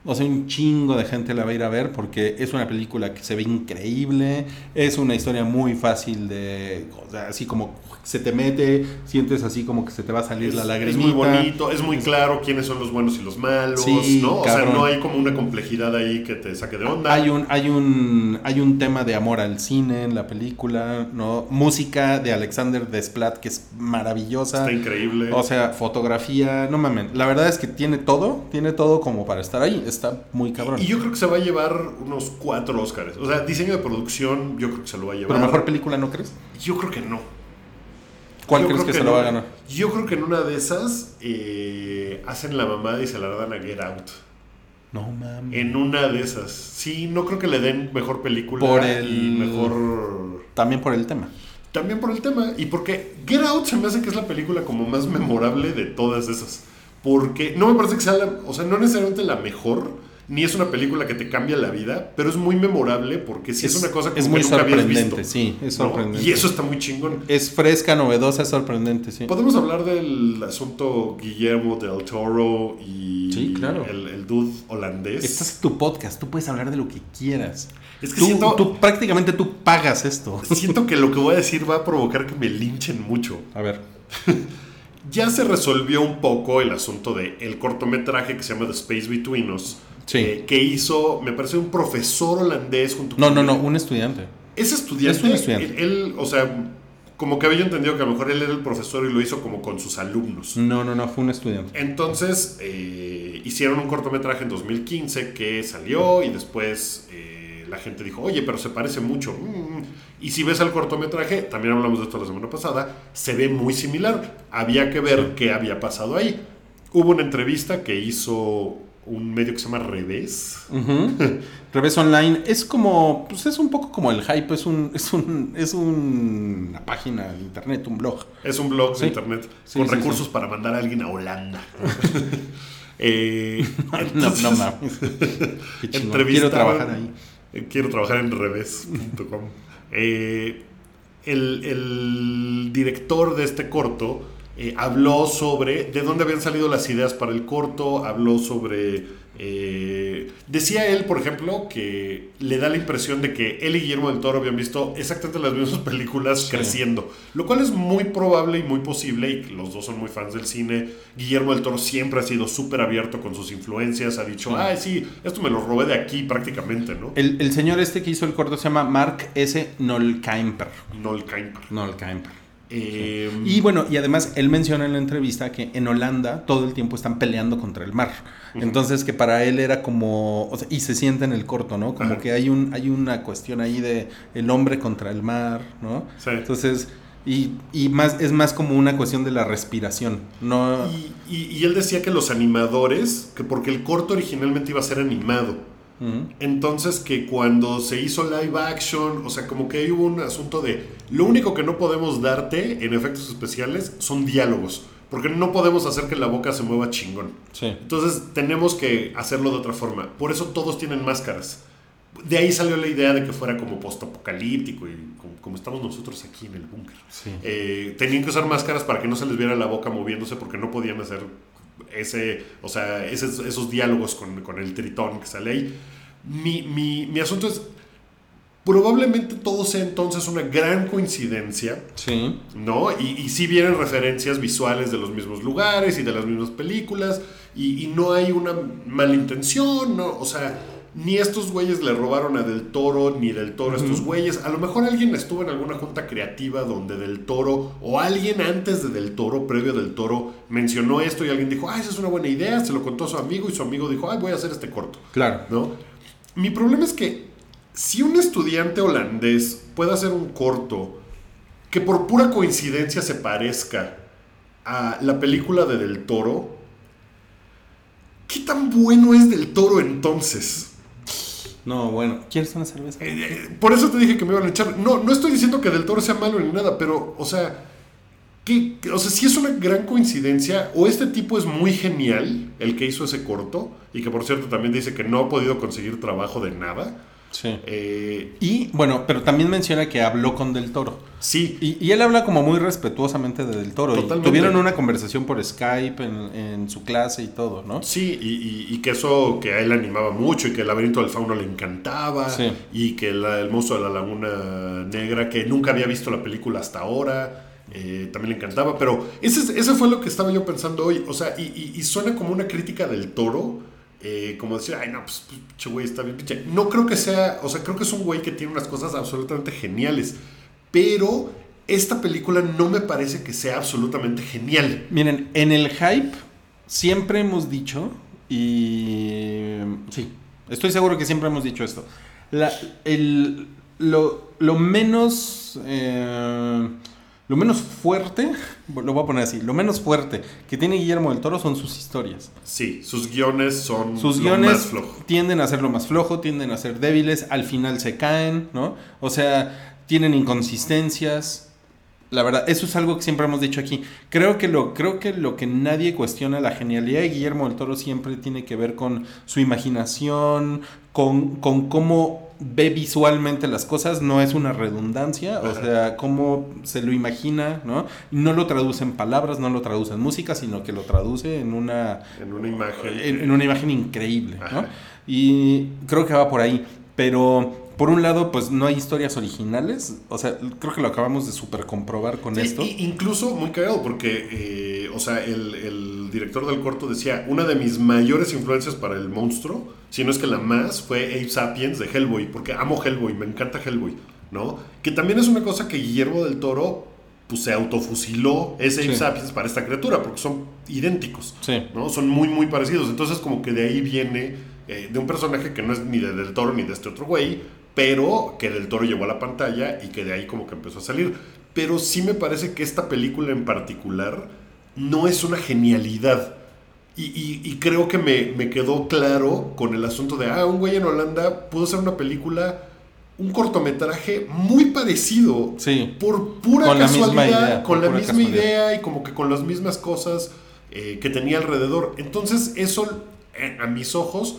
o sea, un chingo de gente la va a ir a ver porque es una película que se ve increíble. Es una historia muy fácil de. O sea, así como se te mete, sientes así como que se te va a salir Es, la es lagrimita. muy bonito, es muy claro quiénes son los buenos y los malos, Sí, ¿no? O cabrón. sea, no hay como una complejidad ahí que te saque de onda. Hay un, hay un, hay un tema de amor al cine en la película, ¿no? Música de Alexander Desplat que es maravillosa. Está increíble. O sea, fotografía, no mamen. La verdad es que tiene todo, tiene todo como para estar ahí. Está muy cabrón. y yo creo que se va a llevar unos cuatro Oscars. O sea, diseño de producción, yo creo que se lo va a llevar. Pero mejor película, ¿no crees? Yo creo que no. ¿Cuál Yo crees que, se lo va a ganar? Yo creo que en una de esas eh, hacen la mamada y se la dan a Get Out. No mames. En una de esas. Sí, no creo que le den mejor película Por el- y mejor. También por el tema. También por el tema. Y porque Get Out se me hace que es la película como más memorable de todas esas. Porque no me parece que sea la. O sea, no necesariamente la mejor. ni es una película que te cambia la vida, pero es muy memorable porque sí es, una cosa es como muy que nunca habías sorprendente, visto. sí, es ¿no? sorprendente. Y eso está muy chingón. Es fresca, novedosa, es sorprendente, sí. Podemos hablar del asunto Guillermo del Toro y Sí, claro. el, el dude holandés. Este es tu podcast, tú puedes hablar de lo que quieras. Es que tú, siento- tú- prácticamente tú pagas esto. Siento que lo que voy a decir va a provocar que me linchen mucho. A ver. Ya se resolvió un poco el asunto de el cortometraje que se llama The Space Between Us. Sí. eh, que hizo, me parece, un profesor holandés junto No, con no, no, él. un estudiante. Es estudiante. Es un estudiante. Él, él, o sea, como que había entendido que a lo mejor él era el profesor y lo hizo como con sus alumnos. No, no, no, fue un estudiante. Entonces, eh, hicieron un cortometraje en 2015 que salió y después eh, la gente dijo, oye, pero se parece mucho. Mm. Y si ves el cortometraje, también hablamos de esto la semana pasada, se ve muy similar. Había que ver qué había pasado ahí. Hubo una entrevista que hizo un medio que se llama Revés. Ujú. Revés Online es como, pues es un poco como el hype, es un, es un, es un- una página de internet, un blog. Es un blog Sí. de internet Sí, con sí, recursos para mandar a alguien a Holanda. Eh, No, entonces- no mames. Quiero trabajar ahí. Quiero trabajar en revés.com. Eh, el, el director de este corto eh, habló sobre de dónde habían salido las ideas para el corto, habló sobre... eh, decía él, por ejemplo, que le da la impresión de que él y Guillermo del Toro habían visto exactamente las mismas películas Sí. creciendo, lo cual es muy probable y muy posible, y los dos son muy fans del cine. Guillermo del Toro siempre ha sido súper abierto con sus influencias, ha dicho, ay, sí, esto me lo robé de aquí prácticamente, ¿no? El, el señor este que hizo el corto se llama Mark S. Nolkemper. Noel Kemper. Eh, Y bueno, y además él menciona en la entrevista que en Holanda todo el tiempo están peleando contra el mar. Entonces que para él era como, o sea, y se siente en el corto, ¿no? Como que hay un hay una cuestión ahí de el hombre contra el mar, ¿no? Sí. Entonces y, y más es más como una cuestión de la respiración, no y, y- y él decía que los animadores, que porque el corto originalmente iba a ser animado, Entonces que cuando se hizo live action, o sea, como que hubo un asunto de, lo único que no podemos darte en efectos especiales son diálogos, porque no podemos hacer que la boca se mueva chingón. Sí. Entonces tenemos que hacerlo de otra forma. Por eso todos tienen máscaras. De ahí salió la idea de que fuera como postapocalíptico y como, como estamos nosotros aquí en el búnker. Sí. Eh, tenían que usar máscaras para que no se les viera la boca moviéndose porque no podían hacer ese, o sea, esos, esos diálogos con, con el tritón que sale ahí. Mi, mi, mi asunto es, probablemente todo sea entonces una gran coincidencia Sí. ¿no? Y, y sí vienen referencias visuales de los mismos lugares y de las mismas películas, y, y no hay una malintención, ¿no? O sea, ni estos güeyes le robaron a Del Toro, ni Del Toro a estos güeyes. A lo mejor alguien estuvo en alguna junta creativa donde Del Toro, o alguien antes de Del Toro, previo a Del Toro, mencionó esto y alguien dijo, ah, esa es una buena idea, se lo contó a su amigo y su amigo dijo, ah, voy a hacer este corto. Claro. ¿no? Mi problema es que si un estudiante holandés puede hacer un corto que por pura coincidencia se parezca a la película de Del Toro, ¿qué tan bueno es Del Toro entonces? No, bueno, ¿quieres una cerveza? Eh, eh, por eso te dije que me iban a echar. No, no estoy diciendo que Del Toro sea malo ni nada, pero, o sea, ¿qué- qué- o sea, si es una gran coincidencia, o este tipo es muy genial, el que hizo ese corto, y que por cierto también dice que no ha podido conseguir trabajo de nada. Sí. Eh, Y bueno, pero también menciona que habló con Del Toro. sí, Y, y él habla como muy respetuosamente de Del Toro. y tuvieron una conversación por Skype en, en su clase y todo, ¿no? Sí, y, y- y que eso que a él le animaba mucho y que el laberinto del fauno le encantaba Sí. y que la- el monstruo de la laguna negra, que nunca había visto la película hasta ahora, eh, también le encantaba. Pero ese, es- ese fue lo que estaba yo pensando hoy. O sea, y suena como una crítica del toro. Eh, como decir, ay, no, pues, pinche güey está bien pinche. No creo que sea, o sea, creo que es un güey que tiene unas cosas absolutamente geniales. Pero esta película no me parece que sea absolutamente genial. Miren, en el hype siempre hemos dicho, y sí, estoy seguro que siempre hemos dicho esto, la- el- lo, lo menos... eh, lo menos fuerte, lo voy a poner así, lo menos fuerte que tiene Guillermo del Toro son sus historias. Sí, sus guiones son Sus lo guiones más flojo. tienden a ser lo más flojo, tienden a ser débiles, al final se caen, ¿no? O sea, tienen inconsistencias. La verdad, eso es algo que siempre hemos dicho aquí. Creo que lo, creo que lo que nadie cuestiona, la genialidad de Guillermo del Toro siempre tiene que ver con su imaginación, con, con cómo ve visualmente las cosas, no es una redundancia, o sea, cómo se lo imagina, ¿no? No lo traduce en palabras, no lo traduce en música, sino que lo traduce en una... En una imagen. En, en una imagen increíble, ¿no? Y creo que va por ahí, pero por un lado, pues no hay historias originales. O sea, creo que lo acabamos de super comprobar con Sí, esto. incluso muy cagado, porque, eh, o sea, el, el director del corto decía: Una de mis mayores influencias para el monstruo, si no es que la más, fue Ape Sapiens de Hellboy, porque amo Hellboy, me encanta Hellboy, ¿no? Que también es una cosa que Guillermo del Toro, pues se autofusiló ese Ape Sí. Sapiens para esta criatura, porque son idénticos. Sí. ¿no? Son muy, muy parecidos. Entonces, como que de ahí viene eh, de un personaje que no es ni de Del Toro ni de este otro güey, pero que Del Toro llevó a la pantalla y que de ahí como que empezó a salir. Pero sí me parece que esta película en particular no es una genialidad. Y, y- y creo que me, me quedó claro con el asunto de, ah, un güey en Holanda pudo hacer una película, un cortometraje muy parecido. Sí. Por pura Con la misma casualidad, idea, con la misma idea y como que con las mismas cosas eh, que tenía alrededor. Entonces, eso, eh, a mis ojos,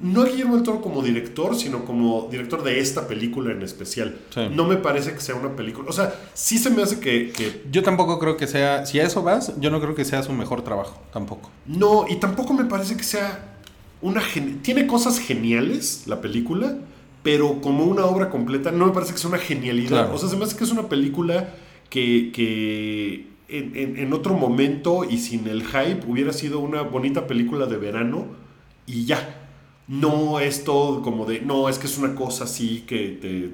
no a Guillermo del Toro como director, sino como director de esta película en especial. Sí. No me parece que sea una película. O sea, sí se me hace que, que Yo tampoco creo que sea, si a eso vas, yo no creo que sea su mejor trabajo, tampoco. No, y tampoco me parece que sea una... gen- Tiene cosas geniales la película, pero como una obra completa no me parece que sea una genialidad. Claro. O sea, se me hace que es una película que, que en, en- en otro momento y sin el hype hubiera sido una bonita película de verano y ya. No es todo como de, no, es que es una cosa así que te,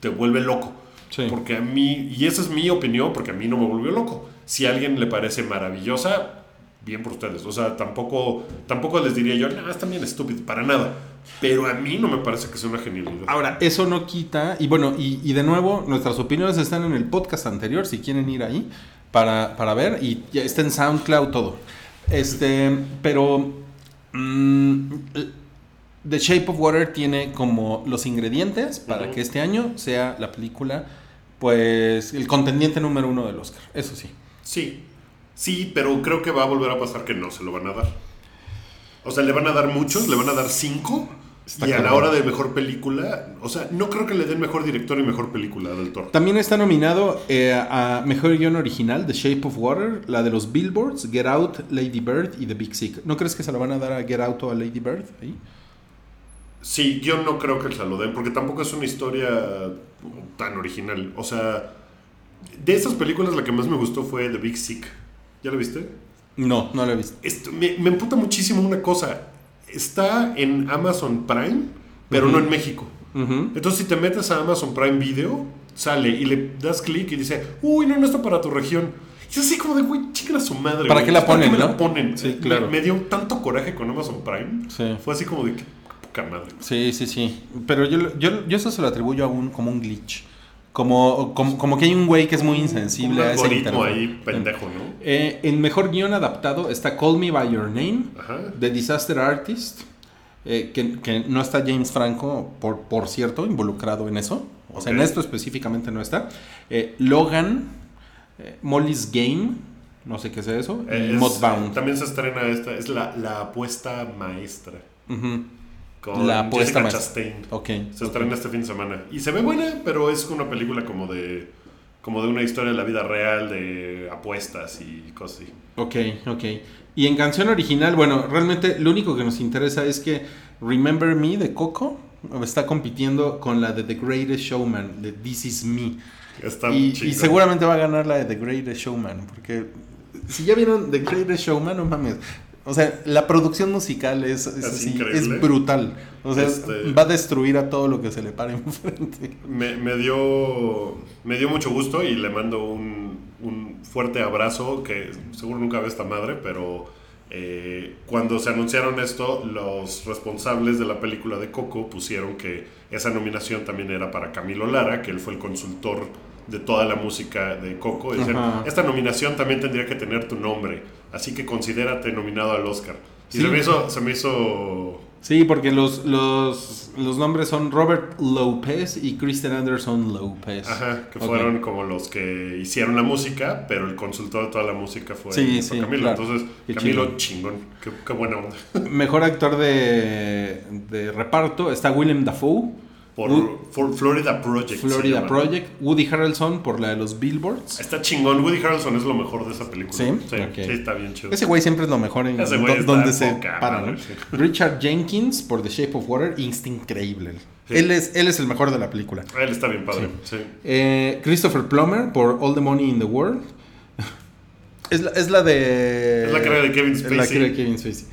te vuelve loco. Sí. Porque a mí, y esa es mi opinión, porque a mí no me volvió loco. Si a alguien le parece maravillosa, bien por ustedes. O sea, tampoco, tampoco les diría yo, no, está bien estúpido, para nada. Pero a mí no me parece que sea una genialidad. Ahora, eso no quita, y bueno, y, y de nuevo, nuestras opiniones están en el podcast anterior, si quieren ir ahí para, para ver, y ya está en SoundCloud todo. Este, pero mm, The Shape of Water tiene como los ingredientes para que este año sea la película, pues, el contendiente número uno del Oscar, eso sí. Sí, sí, pero creo que va a volver a pasar que no se lo van a dar. O sea, le van a dar muchos, le van a dar cinco. Está y a la hora de mejor película, o sea, no creo que le den mejor director y mejor película del Toro. También está nominado eh, a Mejor Guión Original, The Shape of Water, la de los Billboards, Get Out, Lady Bird y The Big Sick. ¿No crees que se lo van a dar a Get Out o a Lady Bird? ahí? Sí, yo no creo que se lo den, porque tampoco es una historia tan original. O sea, de esas películas la que más me gustó fue The Big Sick. ¿Ya la viste? No, no lo he visto. Esto, me, me emputa muchísimo una cosa. Está en Amazon Prime, pero no en México. Entonces, si te metes a Amazon Prime Video, sale y le das clic y dice, uy, no, no está para tu región. Y es así como de, güey, chica a su madre. ¿Para qué la ¿Para ponen, me no? la ponen? Sí, Me- claro. Me, dio tanto coraje con Amazon Prime. Sí. Fue así como de, qué poca madre. Sí, sí, sí. Pero yo, yo, yo eso se lo atribuyo a un, como un glitch. Como, como, como que hay un güey que es muy insensible Un a ese algoritmo ahí pendejo, ¿no? Eh, en mejor guion adaptado está Call Me By Your Name, Ajá. The Disaster Artist, eh, que, que no está James Franco, por, por cierto, involucrado en eso. O sea, en esto específicamente no está. Eh, Logan, eh, Molly's Game, no sé qué sea eso, Es-. También se estrena esta, es la, la apuesta maestra. Ujú. Con La apuesta maestra. Chastain. Ok. Se estrena este fin de semana. Y se ve buena, pero es una película como de. como de una historia de la vida real, de apuestas y cosas así. Ok, ok. Y en canción original, bueno, realmente lo único que nos interesa es que Remember Me de Coco está compitiendo con la de The Greatest Showman, de This Is Me. Está Y, y seguramente va a ganar la de The Greatest Showman, porque si ya vieron The Greatest Showman, no mames. O sea, la producción musical es, es Es así, increíble. es brutal. O sea, Este- va a destruir a todo lo que se le pare enfrente. Me, me dio. Me dio mucho gusto y le mando un, un fuerte abrazo. Que seguro nunca ve esta madre, pero. eh, cuando se anunciaron esto, los responsables de la película de Coco pusieron que esa nominación también era para Camilo Lara, que él fue el consultor de toda la música de Coco. Ajá. esta nominación también tendría que tener tu nombre, así que considérate nominado al Oscar. Y Sí. se me hizo, se me hizo Sí, porque los, los, los nombres son Robert Lopez y Kristen Anderson Lopez. Ajá, que fueron como los que hicieron la música, pero el consultor de toda la música fue, Sí, fue sí, Camilo. claro. Entonces, Qué Camilo chingón, qué, qué buena onda. Mejor actor de, de reparto está Willem Dafoe. Por, Wood- for Florida Project. Florida. Project. Woody Harrelson por la de los Billboards. Está chingón. Woody Harrelson es lo mejor de esa película. ¿Sí? Sí, está bien chido. Ese güey siempre es lo mejor en Ese güey donde se poca para. Richard Jenkins por The Shape of Water está increíble. Sí. Él, es, él es el mejor de la película. Él está bien padre. Sí. Eh, Christopher Plummer por All the Money in the World. Es la, es la de. Es la cara de Kevin es La Spacey. cara de Kevin Spacey.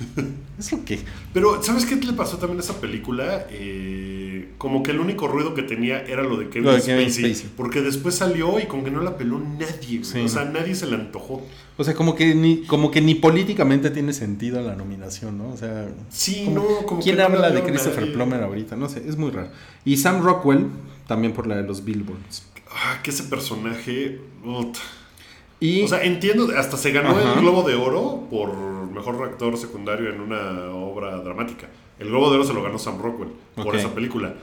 ¿Eso qué? Pero, ¿sabes qué le pasó también a esa película? Eh, como que el único ruido que tenía era lo de Kevin, Lo de Kevin Spacey, Spacey. Porque después salió y como que no la peló nadie. Sí. O sea, nadie se le antojó. O sea, como que ni, como que ni políticamente tiene sentido la nominación, ¿no? O sea. Sí, como- no, como ¿Quién que no la habla de Christopher nadie. Plummer ahorita? No sé, es muy raro. Y Sam Rockwell, también por la de los Billboards. Ah, que ese personaje. Y O sea, entiendo, hasta se ganó Ajá. el Globo de Oro por mejor actor secundario en una obra dramática. El Globo de Oro se lo ganó Sam Rockwell por esa película.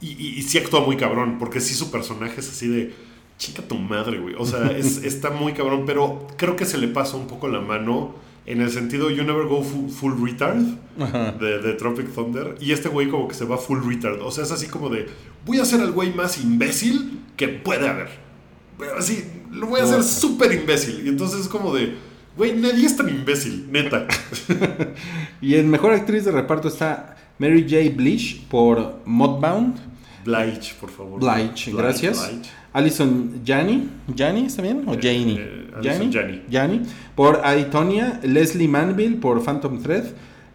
Y, y, y sí actúa muy cabrón, porque sí su personaje es así de. Chica tu madre, güey. O sea, es- está muy cabrón, pero creo que se le pasa un poco la mano en el sentido You Never Go Full, full Retard Ajá. de, de Tropic Thunder. Y este güey como que se va full retard. O sea, es así como de, voy a ser el güey más imbécil que puede haber. Así, lo voy a hacer súper imbécil. Y entonces es como de, güey, nadie es tan imbécil, neta. Y en mejor actriz de reparto está Mary J. Blish por Mudbound. Blige, por favor. Blige, gracias. Blige. Alison Janney, ¿Janney está bien? ¿O Eh, Janie? eh, Alison Janney. Janney. Por Aitonia, Leslie Manville por Phantom Thread,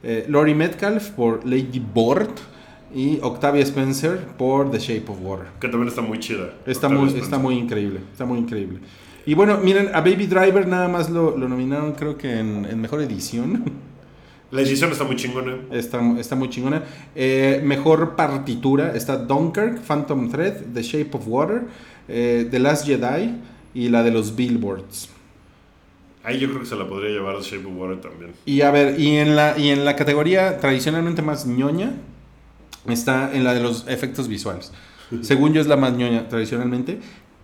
eh, Laurie Metcalf por Lady Board y Octavia Spencer por The Shape of Water. Que también está muy chida. Está Octavia muy, Spencer. está muy increíble, está muy increíble. Y bueno, miren, a Baby Driver nada más lo, lo nominaron creo que en, en mejor edición. La edición está muy chingona. Está, está muy chingona. Eh, mejor partitura está Dunkirk, Phantom Thread, The Shape of Water, eh, The Last Jedi y la de los Billboards. Ahí yo creo que se la podría llevar a Shape of Water también. Y a ver, y en la, y en la categoría tradicionalmente más ñoña está en la de los efectos visuales. Según yo es la más ñoña tradicionalmente.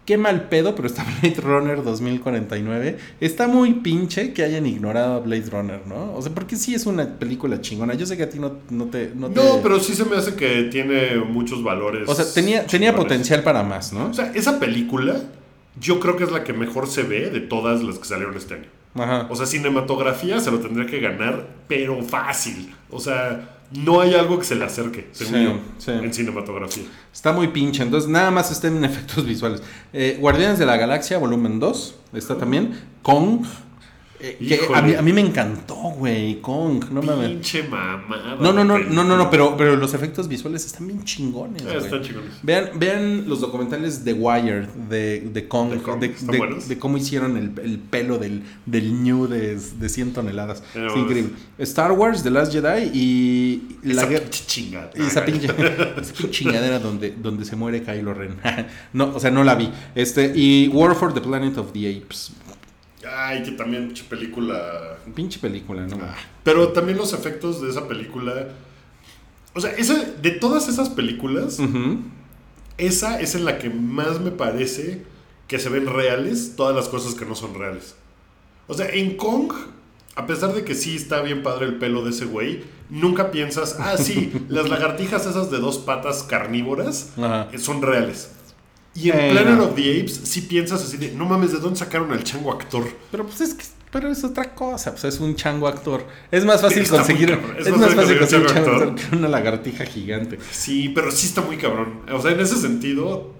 Qué mal pedo, pero está Blade Runner 2049. Está muy pinche que hayan ignorado a Blade Runner, ¿no? O sea, porque sí es una película chingona. Yo sé que a ti no, no te... No, te- No, pero sí se me hace que tiene muchos valores. O sea, tenía, tenía potencial para más, ¿no? O sea, esa película yo creo que es la que mejor se ve de todas las que salieron este año. Ajá. O sea, cinematografía se lo tendría que ganar, pero fácil. O sea, no hay algo que se le acerque, según Sí, yo, sí. en cinematografía. Está muy pinche, entonces nada más está en efectos visuales. Eh, Guardianes de la Galaxia, volumen 2, está también. Kong. Eh, que a, mí, a mí me encantó, güey. Kong, no mames. Pinche mamada. No, no, no, no, no, no, pero, pero los efectos visuales están bien chingones. Eh, Están chingones. Vean, vean los documentales de Wired, de, de Kong, De Kong, de, están de- buenos. de cómo hicieron el, el pelo del, del New de, de 100 toneladas. Eh, Es increíble. Star Wars, The Last Jedi y la Esa pinche chingada. Y esa pinche, esa pinche chingadera donde, donde se muere Kylo Ren. no, o sea, no la vi. Este, y War for the Planet of the Apes. Ay, que también pinche película. Pinche película, ¿no? Pero también los efectos de esa película. O sea, esa, de todas esas películas, esa es en la que más me parece que se ven reales todas las cosas que no son reales. O sea, en Kong, a pesar de que sí está bien padre el pelo de ese güey, nunca piensas, ah, sí, las lagartijas esas de dos patas carnívoras Ajá. son reales. Y en Eh, Planet no. of the Apes sí piensas así de, no mames, ¿de dónde sacaron al chango actor? Pero pues es que pero es otra cosa, pues es un chango actor. Es más fácil Está conseguir es, más fácil conseguir un chango actor. que una lagartija gigante. Sí, pero sí está muy cabrón. O sea, en ese sentido,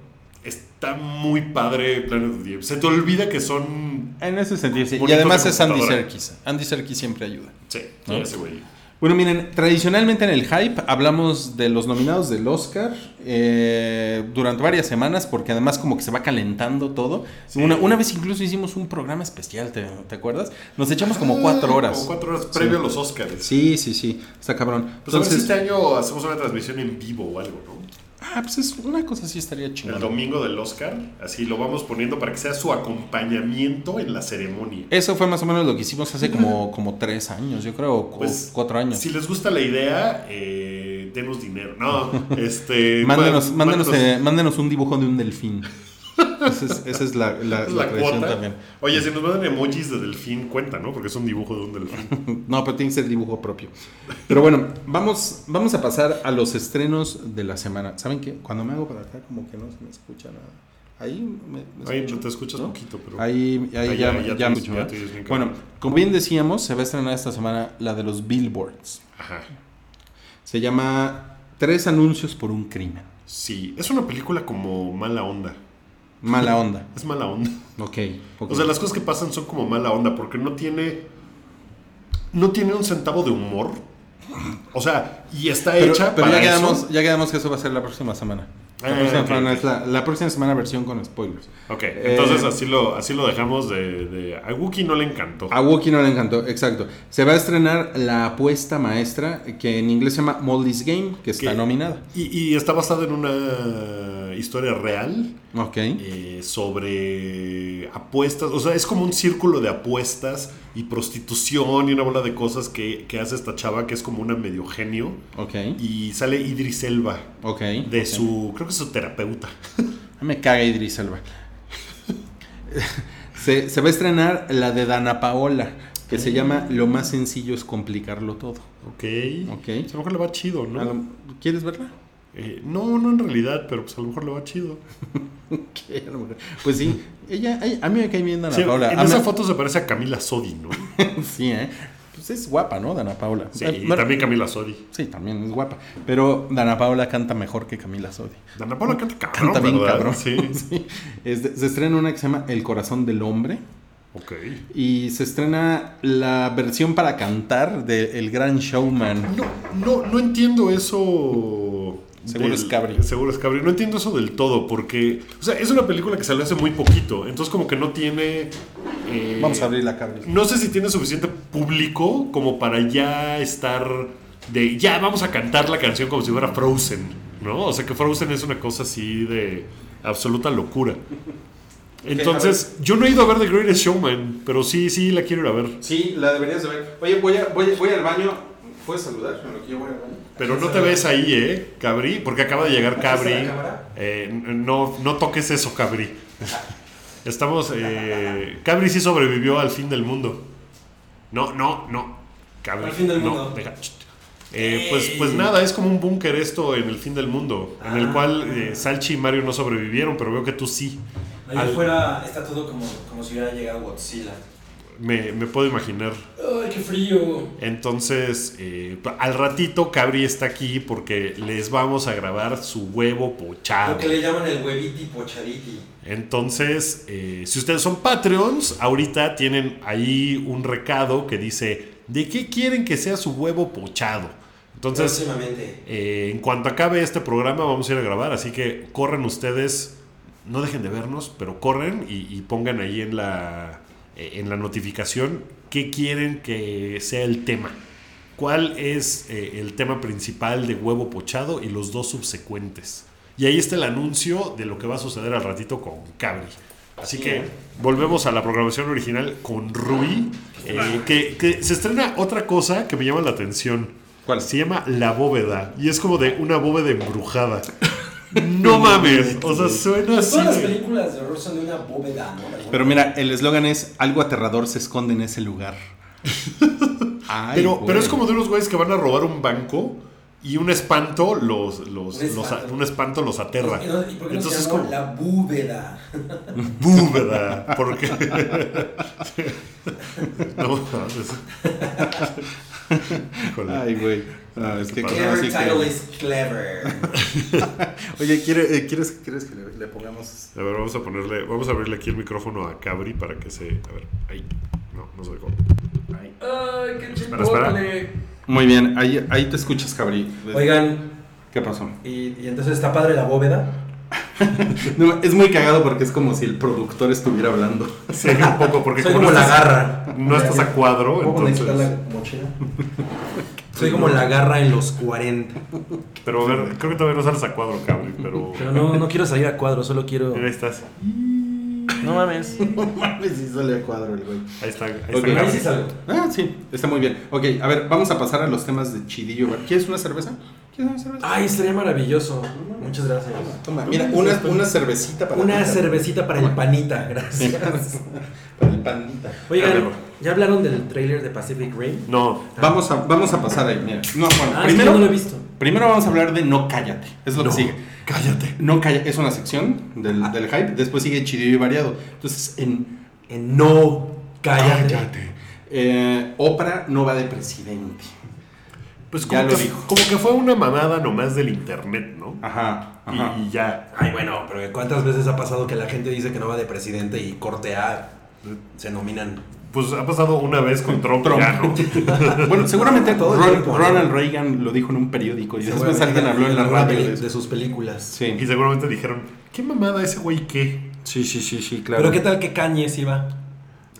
está muy padre Planet of the Apes. Se te olvida que son... En ese sentido, sí. Y además de es Andy. Serkis. Andy Serkis siempre ayuda. Sí, ¿No? ese güey. Bueno, miren, tradicionalmente en el hype hablamos de los nominados del Oscar eh, durante varias semanas, porque además como que se va calentando todo. Sí. Una, una vez incluso hicimos un programa especial, ¿te, te acuerdas? Nos echamos como Ah, cuatro horas. Como cuatro horas previo a los Oscars. Sí, sí, sí, está cabrón. Pues a ver si este año hacemos una transmisión en vivo o algo, ¿no? Ah, pues es una cosa así estaría El chingón. domingo del Oscar. Así lo vamos poniendo para que sea su acompañamiento en la ceremonia. Eso fue más o menos lo que hicimos hace como, como tres años, yo creo, Pues, cuatro años. Si les gusta la idea, eh, denos dinero. No, este. Mándenos, mándenos- eh, mándenos un dibujo de un delfín. Esa es, esa es la, la, es la la tradición cuota. también. Oye, si nos mandan emojis de delfín, cuenta, ¿no? Porque es un dibujo de un delfín. No, pero tiene que ser dibujo propio. Pero bueno, vamos, vamos a pasar a los estrenos de la semana. ¿Saben qué? Cuando me hago para acá, como que no se me escucha nada. Ahí me, me Ahí te escuchas ¿no? poquito, pero. Ahí, ahí Ah, ya, ya- ya ya bien, Bueno, como bien decíamos, se va a estrenar esta semana la de los billboards. Ajá. Se llama Tres anuncios por un crimen. Sí, es una película como mala onda. Mala onda. Es mala onda. Ok. ok. O sea, las cosas que pasan son como mala onda porque no tiene. No tiene un centavo de humor. O sea, y está pero, hecha pero para ya, eso. quedamos, ya quedamos que eso va a ser la próxima semana. La, Ah, próxima, semana es la, la próxima semana versión con spoilers. Ok, Eh, entonces así lo, así lo dejamos de, de- A Wookiee no le encantó. A Wookiee no le encantó, exacto. Se va a estrenar La apuesta maestra, que en inglés se llama Molly's Game, que está nominada. Y, y está basada en una historia real Ok. eh, sobre apuestas. O sea, es como un círculo de apuestas y prostitución y una bola de cosas que, que hace esta chava que es como una medio genio. Ok. Y sale Idris Elba Ok. de su, creo que es su terapeuta. Me caga Idris Elba. se, se va a estrenar la de Dana Paola, que se llama Lo más sencillo es complicarlo todo. Ok. Ok. A lo mejor le va chido, ¿no? ¿Quieres verla? Eh, no, no en realidad, pero pues a lo mejor le va chido. Pues sí, ella, a mí me cae bien Dana Sí, Paola. en A esa foto se parece a Camila Sodi, ¿no? sí, ¿eh? Pues es guapa, ¿no? Dana Paola. Sí, Eh, y también Camila Sodi. Sí, también es guapa. Pero Dana Paola canta mejor que Camila Sodi. Dana Paula canta cabrón, Canta bien ¿verdad? cabrón. Sí. Sí. Es de- se estrena una que se llama El corazón del hombre. Ok. Y se estrena la versión para cantar de El Gran Showman. No, no, no entiendo eso. Seguro es Cabri. Seguro es Cabri. No entiendo eso del todo, porque. O sea, es una película que salió hace muy poquito. Entonces, como que no tiene. eh, Vamos a abrir la cabra. No sé si tiene suficiente público como para ya estar. De ya vamos a cantar la canción como si fuera Frozen, ¿no? O sea, que Frozen es una cosa así de absoluta locura. Entonces, yo no he ido a ver The Greatest Showman, pero sí, sí la quiero ir a ver. Sí, la deberías de ver. Oye, voy, a- voy, voy al baño. ¿Puedes saludar? En lo que yo voy al baño. Pero no te ves ahí, ¿eh, Cabri? Porque acaba de llegar Cabri. Eh, no, no toques eso, Cabri. Estamos. Eh, Cabri sí sobrevivió al fin del mundo. No, no, no. Cabri. Al fin del no, mundo. deja, eh, pues, pues nada, es como un búnker esto en el fin del mundo. En el Ah. cual eh, Salchi y Mario no sobrevivieron, pero veo que tú sí. Allá Al- afuera está todo como, como si hubiera llegado Godzilla. Me, me puedo imaginar. ¡Ay, qué frío! Entonces, eh, al ratito Cabri está aquí porque les vamos a grabar su huevo pochado. Lo que le llaman el hueviti pochaditi. Entonces, eh, si ustedes son Patreons, ahorita tienen ahí un recado que dice, ¿de qué quieren que sea su huevo pochado? Entonces, Próximamente. eh, en cuanto acabe este programa, vamos a ir a grabar, así que corren ustedes, no dejen de vernos, pero corren y, y pongan ahí en la, en la notificación qué quieren que sea el tema. ¿Cuál es eh, el tema principal de huevo pochado y los dos subsecuentes? Y ahí está el anuncio de lo que va a suceder al ratito con Cabri. Así que volvemos a la programación original con Rui, eh, que, que se estrena otra cosa que me llama la atención. ¿Cuál? Se llama La Bóveda y es como de una bóveda embrujada. No mames, o sea, suena así. Todas las películas de horror son de una bóveda, ¿no? Pero mira, el eslogan es algo aterrador se esconde en ese lugar. Ay, Pero, güey. pero es como de unos güeyes que van a robar un banco y un espanto los, los, Un los- espanto. un espanto los aterra. ¿Y no- y por qué no Entonces se como la búveda? búveda, porque no mames. Ay, güey. No, es que title que- is clever. Oye, ¿quiere- eh, ¿quieres, ¿quieres que le, le pongamos? A ver, vamos a ponerle, vamos a abrirle aquí el micrófono a Cabri para que se, a ver, ahí, no, no se dejó. Ahí. Ay, qué Espera. Muy bien, ahí, ahí te escuchas, Cabri. Oigan, ¿Qué pasó? y, y entonces está padre la bóveda. No, es muy cagado porque es como si el productor estuviera hablando. Sí, un poco, porque Soy como la estás- garra. no estás a cuadro, ¿Puedo entonces. la mochila? Soy como la garra en los 40. Pero a ver, creo que todavía no sales a cuadro, cabrón. Pero. Pero no, no quiero salir a cuadro, solo quiero. Ahí estás. No mames. No mames, si sale a cuadro el güey. Ahí está. Ahí Ok. está Ahí sí salgo. Ah, sí, está muy bien. Ok, a ver, vamos a pasar a los temas de chidillo. ¿Quieres una cerveza? ¿Quieres una cerveza? Ay, estaría maravilloso. Muchas gracias. Toma, mira, una, una cervecita para Una ti, cervecita para el panita, gracias. Para el pandita. Oigan. ¿ya hablaron del trailer de Pacific Rim? No. Vamos a, vamos a pasar ahí, mira. No, bueno, Ah, es que primero, no lo he visto. primero vamos a hablar de No Cállate. Es lo No, que sigue. Cállate. No Cállate es una sección del, Ah. del hype. Después sigue Chidillo y Variado. Entonces, en En no, cállate. eh, Oprah no va de presidente. Pues Ya como lo que, dijo. como que fue una mamada nomás del internet, ¿no? Ajá, Y, ajá. y ya. Ay, bueno, pero ¿cuántas veces ha pasado que la gente dice que no va de presidente y corte A se nominan? Pues ha pasado una vez con Trump, Trump. ya, ¿no? Bueno, seguramente Todo el Ron-. Ronald Reagan lo dijo en un periódico y después alguien habló en la radio. de sus películas. Sí. Y seguramente dijeron, ¿qué mamada ese güey qué? sí, sí, sí, sí, claro. Pero ¿qué tal que sí va?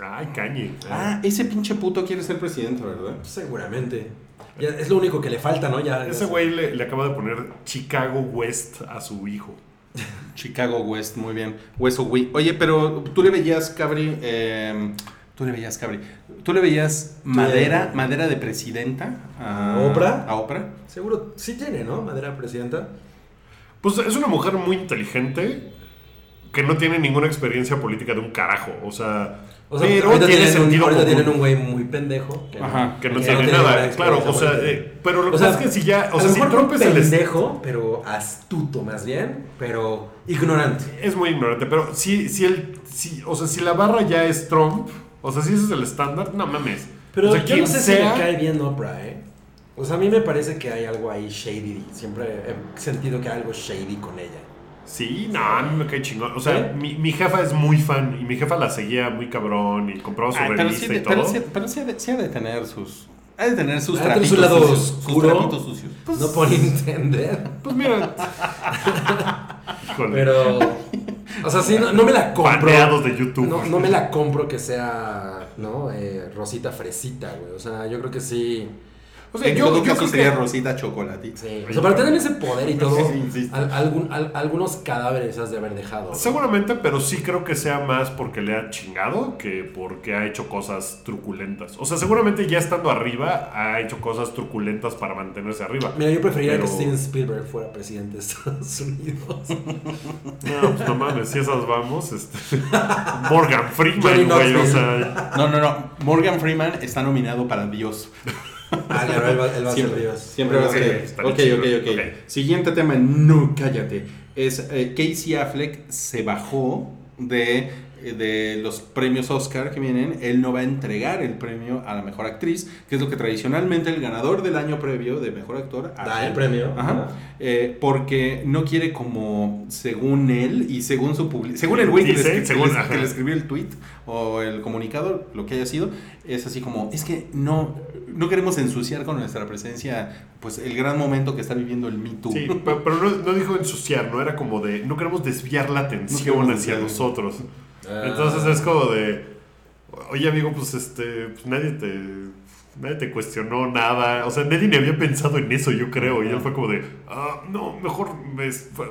Ay, cañe. Ah, ese pinche puto quiere ser presidente, ¿verdad? Seguramente. Ya es lo único que le falta, ¿no? Ya, Ese güey le, le acaba de poner Chicago West a su hijo. Chicago West, muy bien. Hueso Wii. Oye, pero tú le veías, Cabri. eh, tú le veías, Cabri. Tú le veías madera, madera de presidenta a ¿A Oprah? A Oprah. Seguro sí tiene, ¿no? Madera presidenta. Pues es una mujer muy inteligente que no tiene ninguna experiencia política de un carajo. O sea, O sea, pero ahorita, tiene tienen un, ahorita tienen un güey muy pendejo. Que Ajá, que no que tiene ninguna nada. Claro, o sea, eh, pero lo que pasa es que si ya, o sea, si Trump no es el pendejo, pero astuto más bien, pero ignorante. es muy ignorante, pero si, si el, si, o sea, si la barra ya es Trump, o sea, si ese es el estándar, no mames. Pero o sea, yo quien no sé sea, si me cae bien Oprah, ¿eh? O sea, a mí me parece que hay algo ahí shady. Siempre he sentido que hay algo shady con ella. Sí, no, a mí me cae chingón. O sea, ¿Eh? mi, mi jefa es muy fan y mi jefa la seguía muy cabrón y compraba su pero revista sí, y todo. pero sí, pero sí ha de, sí ha de tener sus. Ha de tener sus tener trapitos su lado sucios. Sus oscuro. trapitos sucios. Pues no por entender. Pues mira. Híjole. Pero. O sea, sí, no, no me la compro. Baneados de YouTube. No, no me la compro que sea, ¿no? Eh, Rosita Fresita, güey. O sea, yo creo que sí. O sea, En yo, todo yo caso sería que. Rosita Chocolatita. Sí. O sea, para tener ese poder y todo, Sí, al- algún- al- algunos cadáveres has de haber dejado. Seguramente, pero sí creo que sea más porque le ha chingado que porque ha hecho cosas truculentas. O sea, seguramente ya estando arriba ha hecho cosas truculentas para mantenerse arriba. Mira, yo preferiría Pero- que Steven Spielberg fuera presidente de Estados Unidos. No, pues no mames, si esas vamos, este. Morgan Freeman, güey, o sea. No, no, no. Morgan Freeman está nominado para Dios. Ah, claro, él va, él va a ser Siempre, Dios. siempre va a ser. estaría Ok, chido. ok, ok. Ok. Siguiente tema, no cállate. Es eh, Casey Affleck se bajó de, eh, de los premios Oscar que vienen. Él no va a entregar el premio a la mejor actriz, que es lo que tradicionalmente el ganador del año previo de mejor actor Da el premio. Ajá. Eh, porque no quiere como, según él y según su publi- según el güey que le escribió el tweet o el comunicado, lo que haya sido, es así como, es que no, no queremos ensuciar con nuestra presencia, pues el gran momento que está viviendo el Me Too. Sí, pe- pero no, no dijo ensuciar, no era como de. No queremos desviar la atención hacia nosotros. Ah. Entonces es como de. Oye, amigo, pues este. Pues nadie te. Nadie te cuestionó nada. O sea, nadie ni había pensado en eso, yo creo. Y él fue como de. Ah, no, mejor.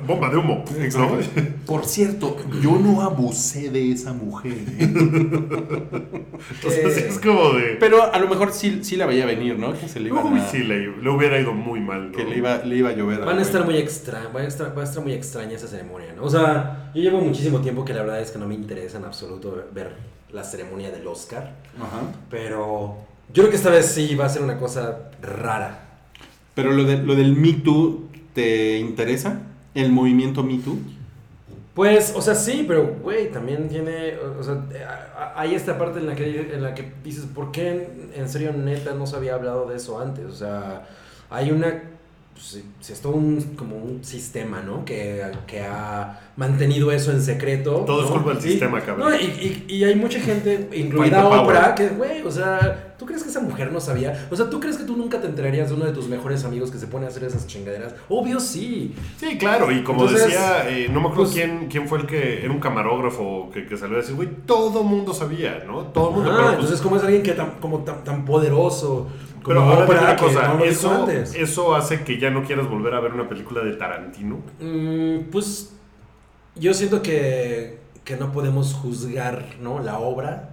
bomba de humo. ¿no? Exacto. Por cierto, yo no abusé de esa mujer. ¿eh? Entonces es como de. Pero a lo mejor sí, sí la veía venir, ¿no? Que se le iba Uy, a, sí, le, le hubiera ido muy mal. ¿no? que le iba, le iba a llover. Van a estar muy extra, va a estar, va a estar muy extraña esa ceremonia, ¿no? O sea, yo llevo muchísimo tiempo que la verdad es que no me interesa en absoluto ver, ver la ceremonia del Oscar, Ajá. pero yo creo que esta vez sí va a ser una cosa rara. Pero lo, de, lo del Me Too, ¿te interesa? ¿El movimiento Me Too? Pues, o sea, sí, pero, güey, también tiene, o sea, hay esta parte en la que, en la que dices, ¿por qué en serio neta no se había hablado de eso antes? O sea, hay una, pues, sí, es todo un, como un sistema, ¿no? Que, que ha mantenido eso en secreto. Todo es culpa del Sí. sistema, cabrón. No, y, y- y hay mucha gente, incluida. Oprah, que, güey, o sea, ¿tú crees que esa mujer no sabía? O sea, ¿tú crees que tú nunca te enterarías de uno de tus mejores amigos que se pone a hacer esas chingaderas? Obvio sí. Sí, claro, y como Entonces, decía, eh, no me acuerdo pues- quién, quién fue el que era un camarógrafo que, que salió a decir, güey, todo mundo sabía, ¿no? Todo el mundo. Ah, pero, pues, entonces, ¿cómo es alguien que tan, como tan, tan poderoso Pero ahora una cosa, no eso, eso hace que ya no quieras volver a ver una película de Tarantino. Mm, pues yo siento que, que no podemos juzgar ¿no? la obra.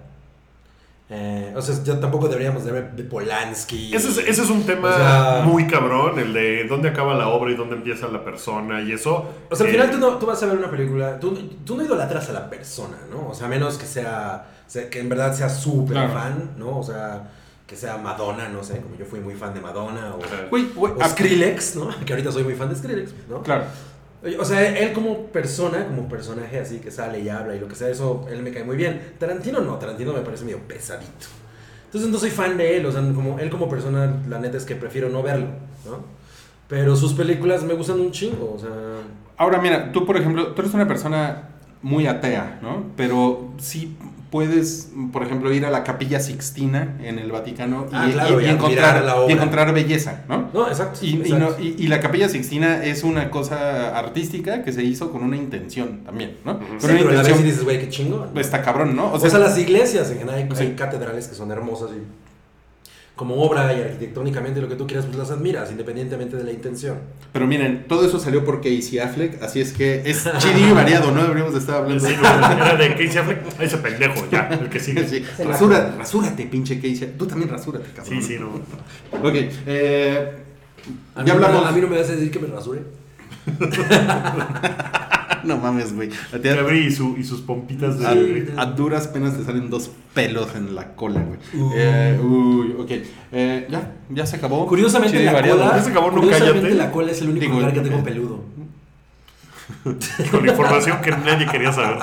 Eh, o sea, yo tampoco deberíamos de ver de Polanski. Ese es, ese es un tema O sea- muy cabrón, el de dónde acaba la obra y dónde empieza la persona y eso. O sea, al eh, final tú, no, tú vas a ver una película, tú, tú no idolatras a la persona, ¿no? O sea, a menos que sea, sea- que en verdad sea súper Claro. fan, ¿no? O sea, que sea Madonna, no sé, como yo fui muy fan de Madonna, o, o a- Skrillex, ¿no? Que ahorita soy muy fan de Skrillex, ¿no? Claro. O sea, él como persona, como personaje así que sale y habla y lo que sea, eso, él me cae muy bien. Tarantino no, Tarantino me parece medio pesadito. Entonces no soy fan de él, o sea, como, él como persona, la neta es que prefiero no verlo, ¿no? Pero sus películas me gustan un chingo, o sea... Ahora, mira, tú, por ejemplo, tú eres una persona muy atea, ¿no? Pero sí puedes, por ejemplo, ir a la Capilla Sixtina en el Vaticano y, Ah, claro, y- encontrar, la obra. y encontrar belleza, ¿no? No, exacto. Y, exacto. no- y- la Capilla Sixtina es una cosa artística que se hizo con una intención también, ¿no? Con Sí, una pero a intención sí dices, güey, qué chingo. está cabrón, ¿no? O sea, las iglesias en general hay, Sí. hay catedrales que son hermosas y como obra y arquitectónicamente lo que tú quieras, pues las admiras, independientemente de la intención. pero miren, todo eso salió por Casey Affleck, así es que es chidillo y variado, ¿no? Deberíamos de estar hablando Sí, era de Casey Affleck, ese pendejo, ya, el que sigue. Sí, rasura- rasúrate, pinche Casey. Tú también rasúrate, cabrón. Sí, sí, no. Ok, eh, A ya no hablamos. A mí no me vas a decir que me rasure. No mames, güey. Cabri y, su, y sus pompitas de a, a duras penas te salen dos pelos en la cola, güey. Uh. Eh, uy, ok. Eh, ya, ya se acabó. Curiosamente Chido y la variado. cola, Ya se acabó, no curiosamente cállate. la cola es el único Digo, lugar que eh, tengo peludo. Con información que nadie quería saber.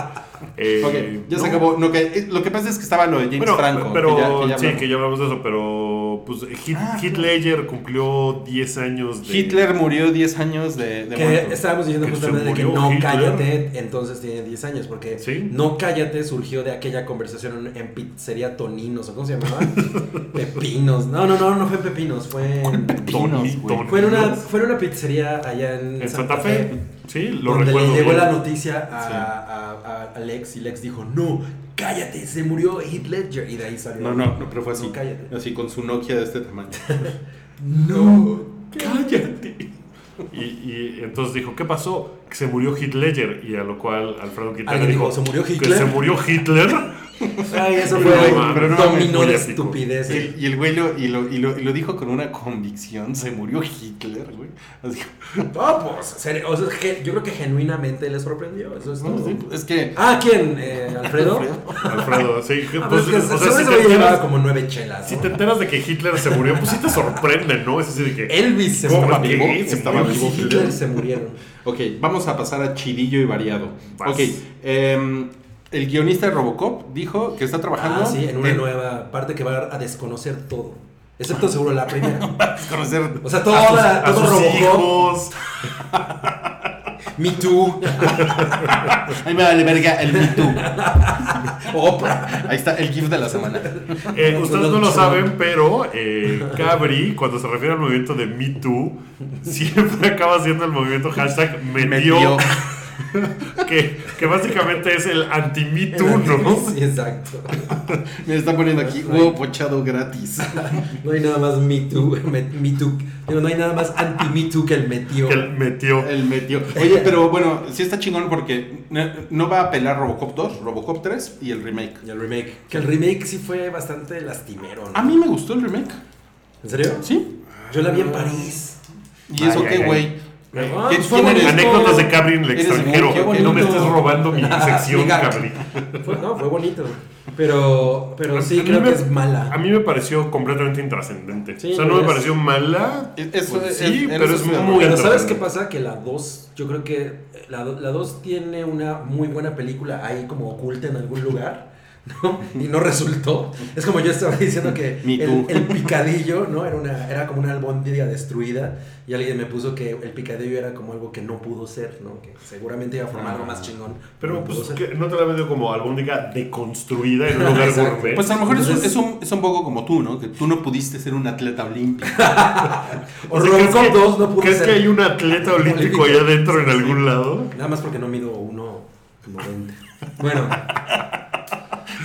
Eh, Ok, ya se no. acabó. No, que, eh, lo que pasa es que estaba lo de James Bueno, Franco. pero que ya- que ya sí, que ya hablamos de eso, pero pues Hit, Ah, Heath claro. Ledger cumplió 10 años de... Hitler murió 10 años de, de Que muerto. estábamos diciendo Que justamente de que no Hitler. cállate, entonces tiene 10 años, porque Sí. no cállate surgió de aquella conversación en, en pizzería Toninos, ¿o cómo se llamaba? Pepinos. No, no, no, no fue en Pepinos, fue en, Pepinos, fue en una, fue en una pizzería allá en, En Santa Fe. Sí, lo donde recuerdo le llegó bien. la noticia a, Sí. a- a- a Lex y Lex dijo, no, cállate, se murió Heath Ledger. Y de ahí salió. No, no, no, pero fue así. No, cállate. Así con su Nokia de este tamaño. No, ¡Cállate! Y, y entonces dijo, ¿qué pasó? Que se murió Ledger. Y a lo cual Alfredo Quintana ¿Alguien dijo, dijo, ¿se murió Que Hitler? se murió Hitler. Ay, eso fue un dominó de estupidez. Y, y el güey lo, y lo, y, lo, y lo dijo con una convicción. Se murió Hitler, güey. Así, No, pues, serio, o sea, yo creo que genuinamente le sorprendió. Eso es no, todo. sí, es que. Ah, ¿quién? Eh, ¿Alfredo? Alfredo, sí. Ah, pues, pero es que o sea, si güey llevaba enteras- como nueve chelas. Si ¿no? te enteras de que Hitler se murió, pues sí te sorprende, ¿no? Es así de que... Elvis se ¿Cómo murió. que vivo? se Estaba vivo Hitler? Hitler se murieron. Ok, vamos a pasar a chidillo y variado. Vas. Ok, em, el guionista de Robocop dijo que está trabajando Ah, sí, en una nueva parte que va a desconocer todo. Excepto seguro la primera. conocer O sea, A toda, sus, a todo sus Robocop, hijos. Me Too, Ahí me vale verga el Me Too. Oprah. Ahí está el GIF de la semana. Eh, ustedes no lo saben, pero eh, Cabri, cuando se refiere al movimiento de Me Too, siempre acaba haciendo el movimiento hashtag me, Me dio, dio. que, que básicamente es el anti-Me Too, ¿no? Sí, exacto. Me está poniendo aquí huevo pochado gratis. No hay nada más Me Too. Me, no hay nada más anti-Me Too que el metió. Que él metió. El metió. Oye, pero bueno, sí está chingón porque no, no va a apelar Robocop 2, Robocop 3 y el remake. Y el remake. Que el remake sí fue bastante lastimero, ¿no? A mí me gustó el remake. ¿En serio? Sí. Yo la vi en París. ¿Y eso Ay, qué, güey? Ah, ¿Qué- fue quién eres? Anécdotas de Cabri en el extranjero. muy- no me estés robando mi sección. Cabri. Fue- no, fue bonito. Pero, pero sí, A creo me- que es mala. A mí me pareció completamente intrascendente. Sí, o sea, no me es- pareció mala. Es- pues es- sí, es- pero es es muy. Pero ¿sabes qué pasa? Que la 2, yo creo que la 2 tiene una muy buena película ahí como oculta en algún lugar. ¿No? Y no resultó. Es como yo estaba diciendo que el, el picadillo, ¿no? Era, una, era como una albóndiga destruida. Y alguien me puso que el picadillo era como algo que no pudo ser, ¿no? Que seguramente iba a formar algo más chingón. Pero no pues que no te la vendió como albóndiga deconstruida en un lugar gourmet. Pues a lo mejor es, un, es, un, es un poco como tú, ¿no? Que tú no pudiste ser un atleta olímpico. O O sea, ¿crees Robocop que- 2 no pudo ¿Crees ser. que hay un atleta olímpico allá adentro en algún lado? Nada más porque no mido 1.90. Bueno,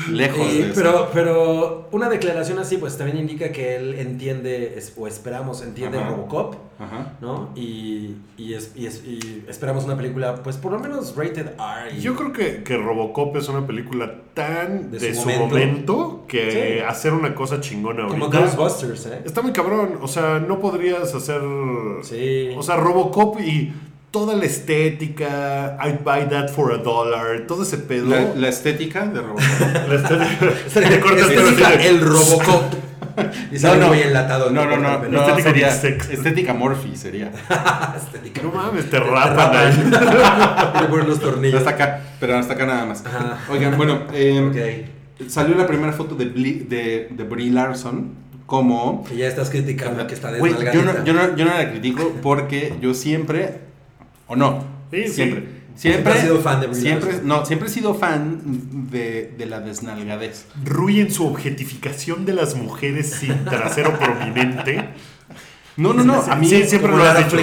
Lejos Y- de eso. pero, pero una declaración así, pues también indica que él entiende, es- o esperamos, entiende Ajá. Robocop, Ajá. ¿no? Y, y, es- y es- y esperamos una película, pues por lo menos rated R. y- Yo creo que, que Robocop es una película tan De de, su momento. momento, que Sí. hacer una cosa chingona Como ahorita. Ghostbusters, ¿eh? Está muy cabrón. O sea, no podrías hacer. Sí. O sea, Robocop y toda la estética. I'd buy that for a dollar. Todo ese pedo. La, la estética de Robocop. La estética. Te cortas de- el Robocop. Y sale muy enlatado. No, no, no, no, pelo. Estética sería estética Morphy sería. Estética. No mames, te rapan ahí. Le ponen unos tornillos. Hasta acá, pero hasta acá nada más. Ajá. Oigan, bueno, eh, Ok. salió la primera foto de, Bli- de, de Brie Larson como... Y ya estás criticando que está Güey, yo, no, yo, no, yo no la critico porque yo siempre, o no, Sí, sí. siempre, siempre, Siempre sido fan de Brie siempre, Larson. no, siempre he sido fan de, de la desnalgadez. Rui en su objetificación de las mujeres sin trasero prominente. No, no, no, a mí Sí, siempre lo has dicho.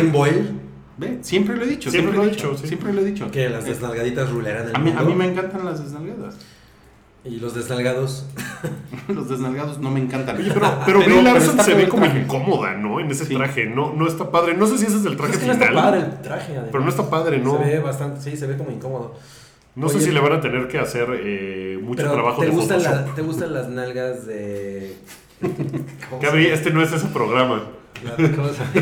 Ve, siempre lo he dicho, Siempre siempre, lo he dicho, dicho, sí. siempre lo he dicho. que las desnalgaditas ruleran el a mí, a mundo. mí me encantan las desnalgadas. Y los desnalgados. Los desnalgados no me encantan. Oye, pero, pero, Brie Larson se ve como incómoda, ¿no? En ese Sí. traje. No, no está padre. No sé si ese es el traje es que no final. está padre el traje, además. Pero no está padre, ¿no? Se ve bastante, sí, se ve como incómodo. No sé si le van a tener que hacer eh, mucho Pero trabajo ¿te de gustan, Photoshop. la- ¿te gustan las nalgas de... ¿Cómo se Gaby, este no es ese programa.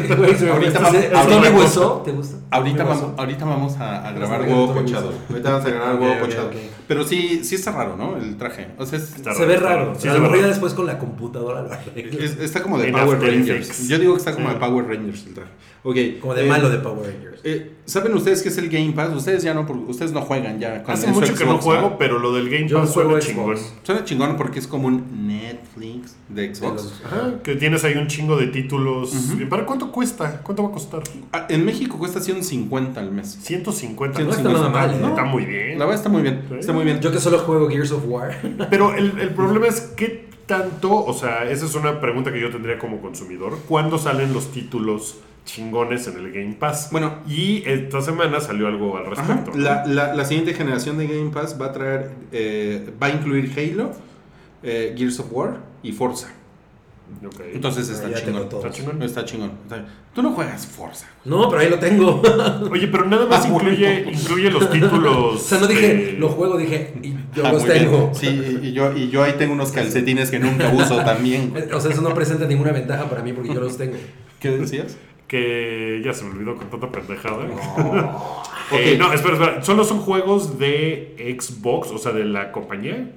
Ahorita vamos-. ¿Te gusta? Ahorita vamos, ahorita vamos a, a grabar huevo pochado. Ahorita vamos a grabar huevo pochado. Pero sí, sí está raro, ¿no? El traje. O sea, es- Está Se ve raro. Se lo raro. después con la computadora es- está como de En Power After Rangers. Effects. Yo digo que está como Sí. de Power Rangers el traje. Ok. Como de eh, malo de Power Rangers. eh, ¿Saben ustedes qué es el Game Pass? Ustedes ya no, porque ustedes no juegan ya. Hace mucho que no Xbox, juego, ¿no? pero lo del Game Yo Pass juego suena Xbox. chingón. Suena chingón porque es como un Netflix de Xbox. Ajá, que tienes ahí un chingo de títulos. ¿Para cuánto cuesta? ¿Cuánto va a costar? Ah, En México cuesta 150 al mes. 150. No está 150. nada mal, ¿eh? No, Está muy bien. La verdad está muy bien. Sí. Está muy bien. Yo que solo juego Gears of War. Pero el, el problema es qué tanto, o sea, esa es una pregunta que yo tendría como consumidor. ¿Cuándo salen los títulos chingones en el Game Pass? Bueno. y esta semana salió algo al respecto. ¿no? La, la- la siguiente generación de Game Pass va a traer, eh, va a incluir Halo, eh, Gears of War y Forza. Entonces está chingón. ¿Está chingón? Está chingón. Tú no juegas Forza. No, pero ahí lo tengo. Oye, pero nada más Ah, incluye, incluye los títulos. o sea, no dije, eh, lo juego, dije, y yo Ah, los bien. tengo. Sí, y, yo, y yo ahí tengo unos calcetines que nunca uso también. O sea, eso no presenta ninguna ventaja para mí porque yo los tengo. ¿Qué decías? Que ya se me olvidó con tanta pendejada. Ok. Eh, no, espera, espera. ¿Solo son juegos de Xbox, o sea, de la compañía?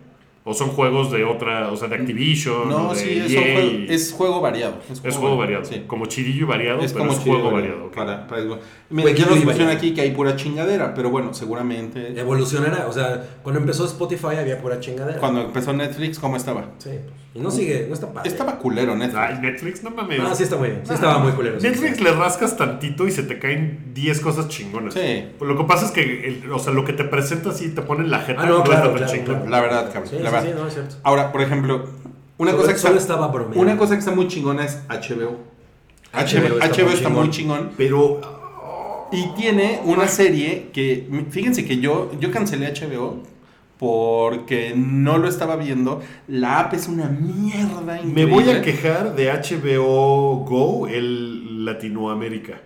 ¿O son juegos de otra, o sea, de Activision? No, o de sí, es, juego, es juego variado. Es juego variado. Sí. Como chidillo y variado, Es pero como es juego güey, variado. ok. Para, para Xbox. Mira, aquí que hay pura chingadera, pero bueno, seguramente. Evolucionará. O sea, cuando empezó Spotify había pura chingadera. Cuando empezó Netflix, ¿cómo estaba? Sí. Y no sigue, no está padre. Estaba culero Netflix. Ay, Netflix, no mames. Ah, sí está muy bien. Sí estaba muy culero. sí, Netflix sí. le rascas tantito y se te caen 10 cosas chingonas. Sí. Lo que pasa es que, el- o sea, lo que te presenta así te pone en la jeta. Ah, no, está claro, tan claro, chingón. claro. La verdad, cabrón. Sí, la sí, verdad. sí, no, es cierto. Ahora, por ejemplo, una Solo- cosa, que solo está, estaba bromeando. una cosa que está muy chingona es HBO. HBO HBO, está HBO muy está chingón. muy chingón. Pero Y tiene una serie que, fíjense que yo, yo cancelé HBO porque no lo estaba viendo. La app es una mierda me increíble. voy a quejar de HBO Go, el Latinoamérica.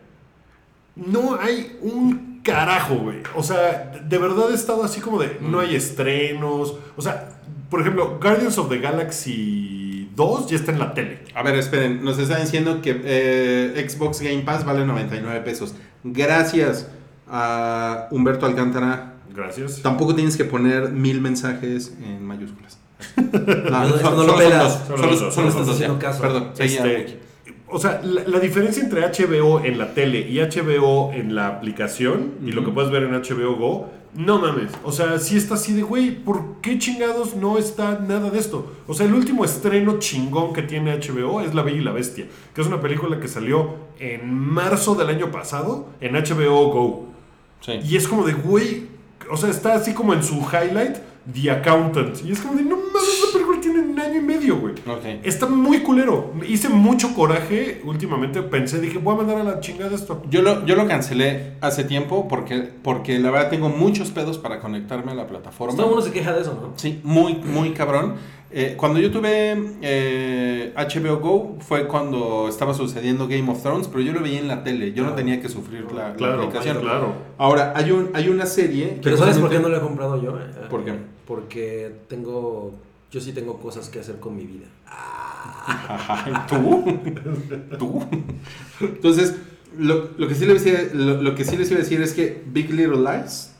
No hay un carajo, güey. O sea, de verdad he estado así como de, no hay estrenos. O sea, por ejemplo, Guardians of the Galaxy 2 ya está en la tele. A ver, esperen, nos está diciendo que eh, Xbox Game Pass vale 99 pesos. Gracias a Humberto Alcántara. Gracias. Tampoco tienes que poner mil mensajes en mayúsculas. No, eso no lo pelas. Solo estás haciendo caso. Perdón, Este, o sea, la, la diferencia entre HBO en la tele y HBO en la aplicación y lo que puedes ver en HBO Go, no mames. O sea, sí está así de, güey, ¿por qué chingados no está nada de esto? O sea, el último estreno chingón que tiene HBO es La Bella y la Bestia, que es una película que salió en marzo del año pasado en HBO Go. Sí. Y es como de, güey, o sea, está así como en su highlight. The Accountant. Y es como de, no mames, esa película tiene un año y medio, güey. Ok. Está muy culero. Hice mucho coraje últimamente. Pensé, dije, voy a mandar a la chingada esto. Yo lo, yo lo cancelé hace tiempo porque, porque la verdad tengo muchos pedos para conectarme a la plataforma. Todo mundo se queja de eso, ¿no? Sí, muy, muy cabrón. Eh, cuando yo tuve eh, HBO Go fue cuando estaba sucediendo Game of Thrones, pero yo lo veía en la tele, yo no tenía que sufrir la, la Claro, aplicación. claro. Ahora, hay, un, hay una serie... que Pero ¿sabes por qué no lo he comprado yo? Eh, ¿Por qué? Porque tengo. Yo sí tengo cosas que hacer con mi vida. ¿Tú? ¿Tú? Entonces, lo, lo que sí iba, lo, lo que sí les iba a decir es que Big Little Lies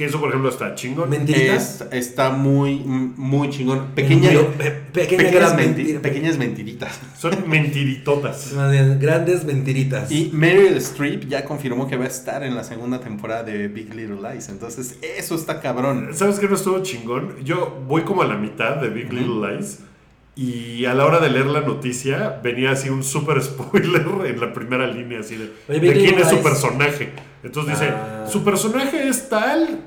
Que eso, por ejemplo, está chingón. ¿Mentiritas? es- está muy, muy chingón. Pequeña, Mentiro- pe- pequeña pequeñas, mentira. pequeñas mentiritas. Son mentiritotas. Grandes mentiritas. Y Meryl Streep ya confirmó que va a estar en la segunda temporada de Big Little Lies. Entonces, eso está cabrón. ¿Sabes qué no estuvo chingón? Yo voy como a la mitad de Big Little Lies. Y a la hora de leer la noticia, venía así un super spoiler en la primera línea, así de, Oye, de quién es su personaje. Entonces dice, Ah. su personaje es tal,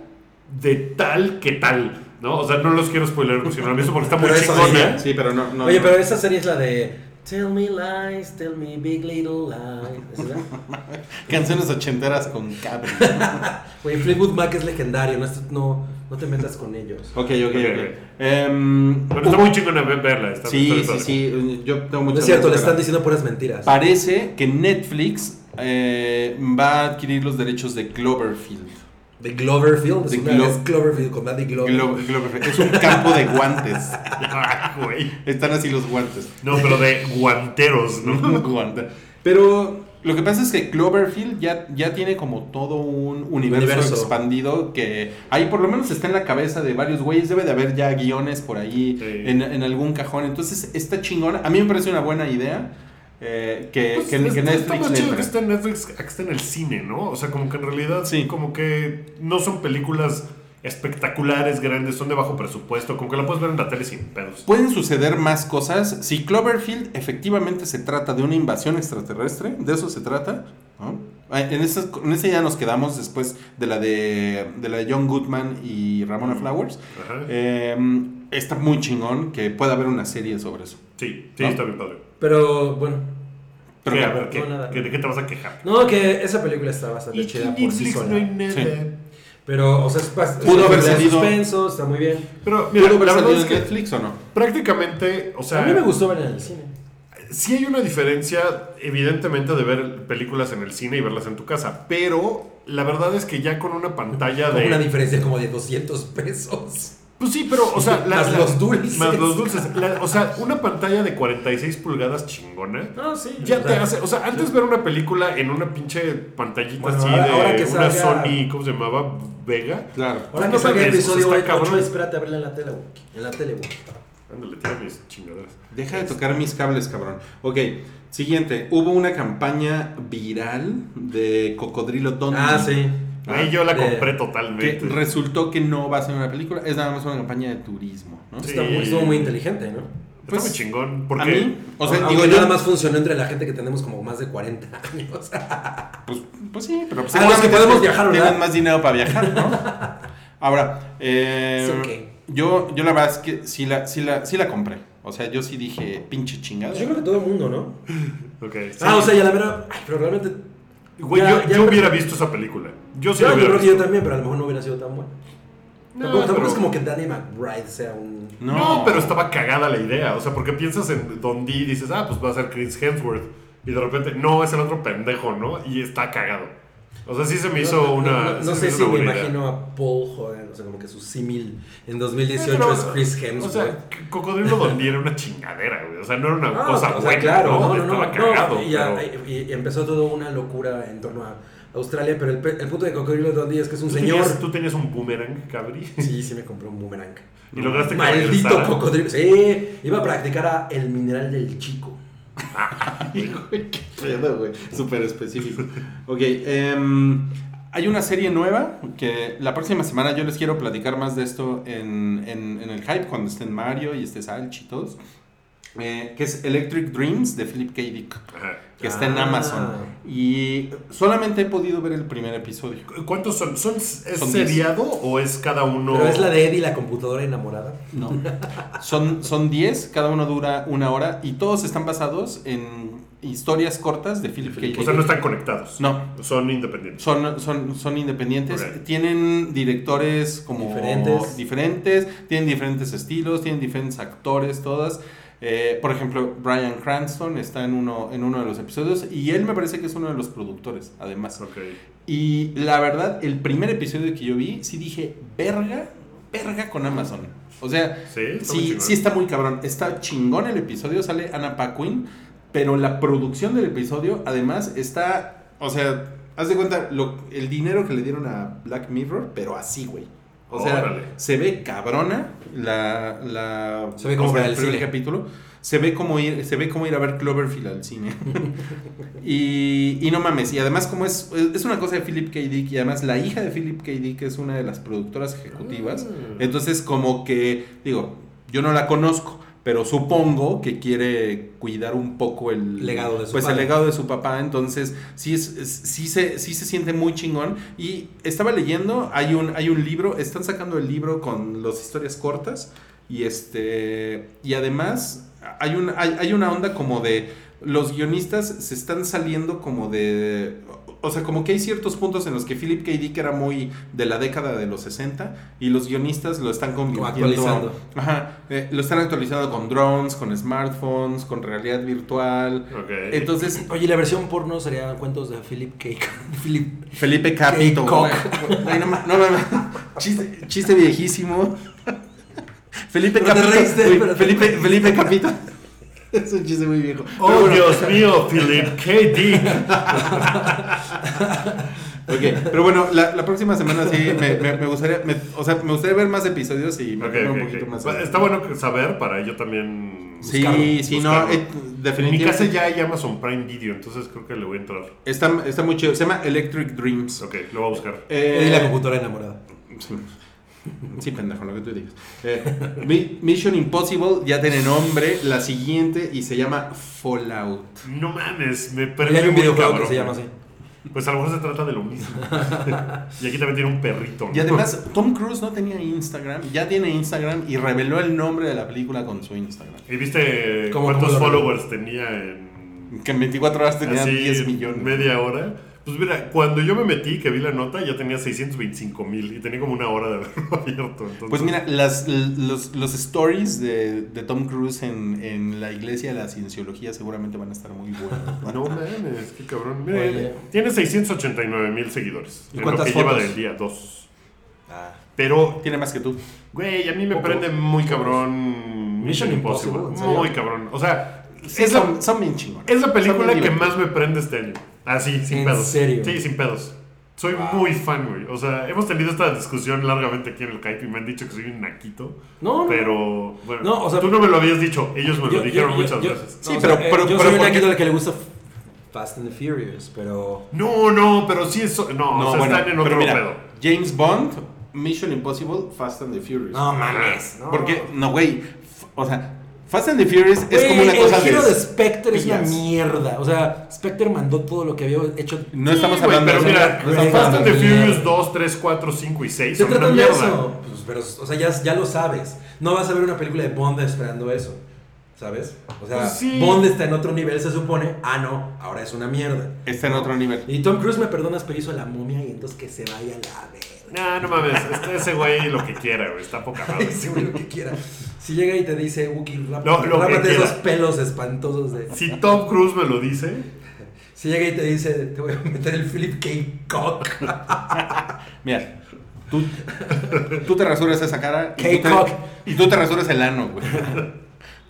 de tal que tal. ¿No? O sea, no los quiero spoiler, sino lo mismo porque está muy chingona. Sí, pero no. no Oye, no. pero esa serie es la de. Tell me lies, tell me big little lies. Canciones ochenteras con Cabri. Oye, Fleetwood Mac es legendario, no, es- no, no te metas con ellos. ok, ok, ok. Em, Bueno, está muy chingona ve- verla. Está, Sí, está sí, sí. Yo tengo No muchas es cierto, le están diciendo puras mentiras. Parece que Netflix eh, va a adquirir los derechos de Cloverfield. De Gloverfield, es, De una- Glo- es Cloverfield con Daddy Glover. Glo- Cloverfield. Es un campo de guantes. Están así los guantes. No, pero de guanteros, ¿no? Guante. Pero lo que pasa es que Cloverfield ya, ya tiene como todo un universo, Universo. expandido que ahí por lo menos está en la cabeza de varios güeyes. Debe de haber ya guiones por ahí Sí. en, en algún cajón. Entonces está chingona. A mí me parece una buena idea eh, que, Pues, que, está- que está Netflix más chido que esté en Netflix que esté en el cine, ¿no? O sea, como que en realidad, Sí. como que no son películas espectaculares, grandes, son de bajo presupuesto, como que la puedes ver en la tele sin pedos. Pueden suceder más cosas. Si Cloverfield efectivamente se trata de una invasión extraterrestre, de eso se trata. ¿no? Ah, En esa, en esa ya nos quedamos después de la de, de la de John Goodman y Ramona Flowers. Ajá. Eh, está muy chingón que pueda haber una serie sobre eso. Sí, sí, ¿no? está bien padre. Pero bueno. Pero ¿Qué? que- A ver, ¿qué? no, nada. ¿Qué- ¿De qué te vas a quejar? No, que esa película está bastante chida por sí sola. nada. Pero, o sea, es, Pudo haber salido- suspenso, está muy bien. Pero, mira, ¿Pudo haber la verdad salido es en que Netflix o no? prácticamente, o sea, a mí me gustó verla en el cine. sí hay una diferencia, evidentemente, de ver películas en el cine y verlas en tu casa, pero la verdad es que ya con una pantalla de... una diferencia como de 200 pesos. Pues sí, pero, o sea, Más los dulces. Más los dulces. La- o sea, una pantalla de 46 pulgadas chingona. No, sí. Ya o te hace, o sea, antes ver una película en una pinche pantallita Bueno, así ahora- de ahora que una salga- Sony, ¿cómo se llamaba? Vega. Claro. Ahora No salga el episodio o sea, está 8, cabrón. espérate a verla en la tele, güey. En la tele, güey. Ándale, tira mis chingaderas. Deja de tocar mis cables, cabrón. Ok, siguiente. Hubo una campaña viral de Cocodrilo Dundee. Ah, sí. Ahí yo la de- compré Que totalmente. resultó que no va a ser una película, es nada más una campaña de turismo, ¿no? Sí. Está muy- estuvo muy inteligente, ¿no? Está pues, muy chingón. A Porque mí, o sea, digo nada más funcionó entre la gente que tenemos como más de 40 años. pues, pues sí, pero pues Ah, los que podemos viajar, ¿verdad? tienen más dinero para viajar, ¿no? Ahora, eh, yo, yo la verdad es que sí la, sí, la, sí la compré. O sea, yo sí dije, pinche chingada. Yo creo que todo el mundo, ¿no? Ok, sí. Ah, o sea, ya la verdad. Ay, pero realmente. Güey, ya- yo, ya yo hubiera visto esa película. Yo sí Yo, la yo que también, pero a lo mejor no hubiera sido tan bueno. No, tampoco tampoco pero- es como que Danny McBride sea un. No. pero estaba cagada la idea. O sea, porque piensas en Don D y dices, ah, pues va a ser Chris Hemsworth. Y de repente, no, es el otro pendejo, ¿no? Y está cagado. O sea, sí se me hizo No, una. No, sé si me imagino a Paul Hogan, o sea, como que su símil en 2018 Pero, es Chris Hemsworth. O sea, Cocodrilo Don D era una chingadera, güey. O sea, no era una cosa o sea, buena. claro, Estaba cagado. y, pero- empezó toda una locura en torno a Australia, pero el, punto de Cocodrilo Dundee es que es un ¿Tú señor. tenías- ¿Tú tenías un boomerang, cabri? Sí, sí me compré un boomerang. Y lograste que Maldito cocodrilo. Sí, iba a practicar a el mineral del chico. Qué pedo, güey. Súper específico. Ok, em, hay una serie nueva que la próxima semana yo les quiero platicar más de esto en, en- el hype cuando estén Mario y esté Salch todos. Eh, que es Electric Dreams de Philip K. Dick, que está en Ah. Amazon. Y solamente he podido ver el primer episodio. ¿Cu- ¿Cuántos son? ¿Son ¿Es Son diez. seriado o es cada uno? Pero es la de Eddie, la computadora enamorada. No. Son, son 10, cada uno dura una hora y todos están basados en historias cortas de Philip K. Dick. O sea, no están conectados. No. Son independientes. Son, son, son independientes, Ok. tienen directores como Diferentes. diferentes, tienen diferentes estilos, tienen diferentes actores, todas. Eh, por ejemplo, Brian Cranston está en uno, en uno de los episodios y él me parece que es uno de los productores, además. Ok. Y la verdad, el primer episodio que yo vi, sí dije, verga, verga con Amazon. O sea, Sí, está sí, sí está muy cabrón. Está chingón el episodio, sale Anna Paquin, pero la producción del episodio, además, está, o sea, haz de cuenta lo, el dinero que le dieron a Black Mirror, pero así, güey. O sea, Órale. se ve cabrona la, la Se ve como o sea, el primer cine. capítulo. Se ve como ir, se ve como ir a ver Cloverfield al cine. y, y no mames, y además como es, es una cosa de Philip K. Dick y además la hija de Philip K. Dick es una de las productoras ejecutivas. Mm. Entonces como que, digo, yo no la conozco, pero supongo que quiere cuidar un poco el Legado de su pues, padre. el legado de su papá. Entonces sí, es, es- sí, se, sí se siente muy chingón. Y estaba leyendo, hay un, hay un libro, están sacando el libro con las historias cortas. Y este y además hay, un, hay, hay una onda como de los guionistas se están saliendo como de o sea como que hay ciertos puntos en los que Philip K. Dick era muy de la década de los 60 y los guionistas lo están convirtiendo actualizando. Ajá, eh, lo están actualizando con drones con smartphones con realidad virtual Ok. entonces Oye, la versión porno serían cuentos de Philip K. Philip. Felipe Capito Cock. güey. Ay, no, no mames. chiste, chiste viejísimo Felipe Capito Felipe. Felipe Capito es un chiste muy viejo Oh, bueno. Dios mío, Philip K. Dick. Ok, pero bueno, la, la próxima semana sí me, me- me gustaría, me- o sea, me gustaría ver más episodios y Ok, meterme ok, un poquito más. Bueno, Está bueno que saber para yo también. Sí, buscarlo, sí, no, buscarlo. eh, En mi definitivamente. casa ya hay Amazon Prime Video, entonces creo que le voy a entrar. Está, está muy chido, se llama Electric Dreams. Ok, lo voy a buscar. Eh, la computadora enamorada. Sí. Sí, pendejo, lo que tú digas. Eh, Mi- Mission Impossible ya tiene nombre, la siguiente, y se llama Fallout. No mames, me perdí. hay un videojuego que se llama así. Pues a lo mejor se trata de lo mismo. y aquí también tiene un perrito. ¿no? Y además, Tom Cruise no tenía Instagram, ya tiene Instagram y reveló el nombre de la película con su Instagram. ¿Y viste ¿Cómo- cuántos cómo followers tenía en Que en 24 horas tenía así, 10 millones. media hora? Pues mira, cuando yo me metí, que vi la nota, ya tenía 625 mil y tenía como una hora de haberlo abierto. Entonces, Pues mira, las, los, los stories de, de Tom Cruise en, en la iglesia de la cienciología seguramente van a estar muy buenos. No mames, qué cabrón. Mira, Oye. tiene 689 mil seguidores. ¿Y en cuántas lo que lleva fotos? del día, dos. Ah. Pero, Tiene más que tú. güey, a mí me Poco. prende muy cabrón. Mission Impossible, ¿en serio? Muy cabrón. O sea, Sí, es la, son, son bien chingones. es la película Son que más me prende este año. Así, sin ¿En pedos. serio? Sí, sin pedos. Soy Wow. muy fan, güey. O sea, hemos tenido esta discusión largamente aquí en el y me han dicho que soy un naquito. No, no. Pero, bueno, No, o sea- tú no me lo habías dicho. Ellos me Yo- lo dijeron yo- yo- muchas yo- veces. Sí, no, o pero- sea, eh, pero- yo pero soy un naquito al que le gusta Fast and the Furious, pero. No, no, pero sí es. No, o sea, bueno, están en otro pero mira, pedo. James Bond, Mission Impossible, Fast and the Furious. No mames. No. Porque, no, güey. O sea, Fast and the Furious es Güey, como una cosa el giro de. de Spectre es una mierda. O sea, Spectre mandó todo lo que había hecho. No estamos Sí, güey, hablando pero de mira, no estamos Fast hablando and the de- mierda. Furious 2, 3, 4, 5 y 6 Se son una de mierda. eso. Pues, pero, o sea, ya, ya lo sabes. No vas a ver una película de Bond esperando eso. ¿Sabes? O sea, Pues sí. Bond está en otro nivel, se supone. Ah, no, ahora es una mierda. Está en otro nivel. Y Tom Cruise me perdonas, pero hizo la momia y entonces que se vaya a la verga. Nah, no mames, este- ese güey lo que quiera, güey, está poca madre. Ese güey lo que quiera. Si llega y te dice, Wookie, rápate esos pelos espantosos de. Si Tom Cruise me lo dice, Si llega y te dice, te voy a meter el Philip K. Cock. Mira, tú, tú te rasuras esa cara K-cock. te, y tú te rasuras el ano, güey.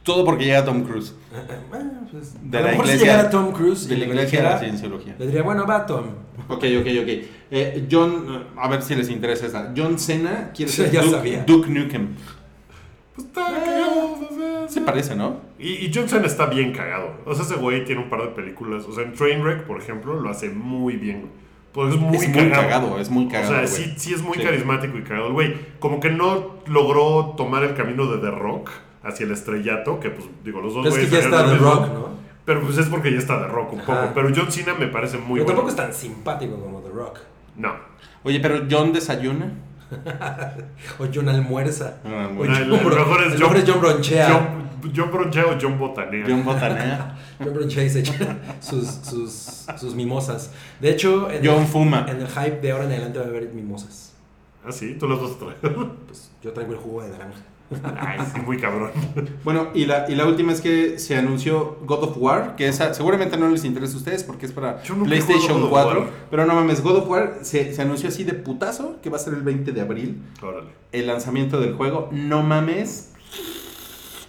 Todo porque llega Tom Cruise. Bueno, pues, De a lo la mejor si iglesia- llegara Tom Cruise De la le iglesia de la cienciología. le diría, bueno, va Tom. Ok, ok, ok. Eh, John, eh, a ver si les interesa esta. John Cena quiere ser ya Duke, sabía. Duke Nukem. pues está cagado. o sea, Se parece, ¿no? Y, y Johnson está bien cagado. O sea, ese güey tiene un par de películas. O sea, en Trainwreck, por ejemplo, lo hace muy bien, güey. Pues es muy, es muy cagado, es muy cagado. O sea, sí, sí es muy Sí. carismático y cagado. El güey, como que no logró tomar el camino de The Rock. Hacia el estrellato, que pues digo, los dos Pero es que ya está The. Rock, ¿no? Pero pues es porque ya está The Rock un Ajá. poco. Pero John Cena me parece muy Pero bueno. tampoco es tan simpático como The Rock. No. Oye, pero John desayuna. O John Almuerza. Ah, O bueno. No, el- John el Bro- mejor es el mejor es John Bronchea. John, John Bronchea o John Botanea. John botanea. John Bronchea y se echa sus, sus, sus mimosas. De hecho, en, John el, fuma. en el hype de ahora en adelante va a haber mimosas. Ah, sí, tú los vas a traer. Pues yo traigo el jugo de naranja. Ay, sí, muy cabrón. Bueno, y la, y la última es que se anunció God of War, que esa seguramente no les interesa a ustedes porque es para PlayStation God of 4. War. Pero no mames, God of War se, se anunció así de putazo, que va a ser el 20 de abril, Órale. el lanzamiento del juego. No mames.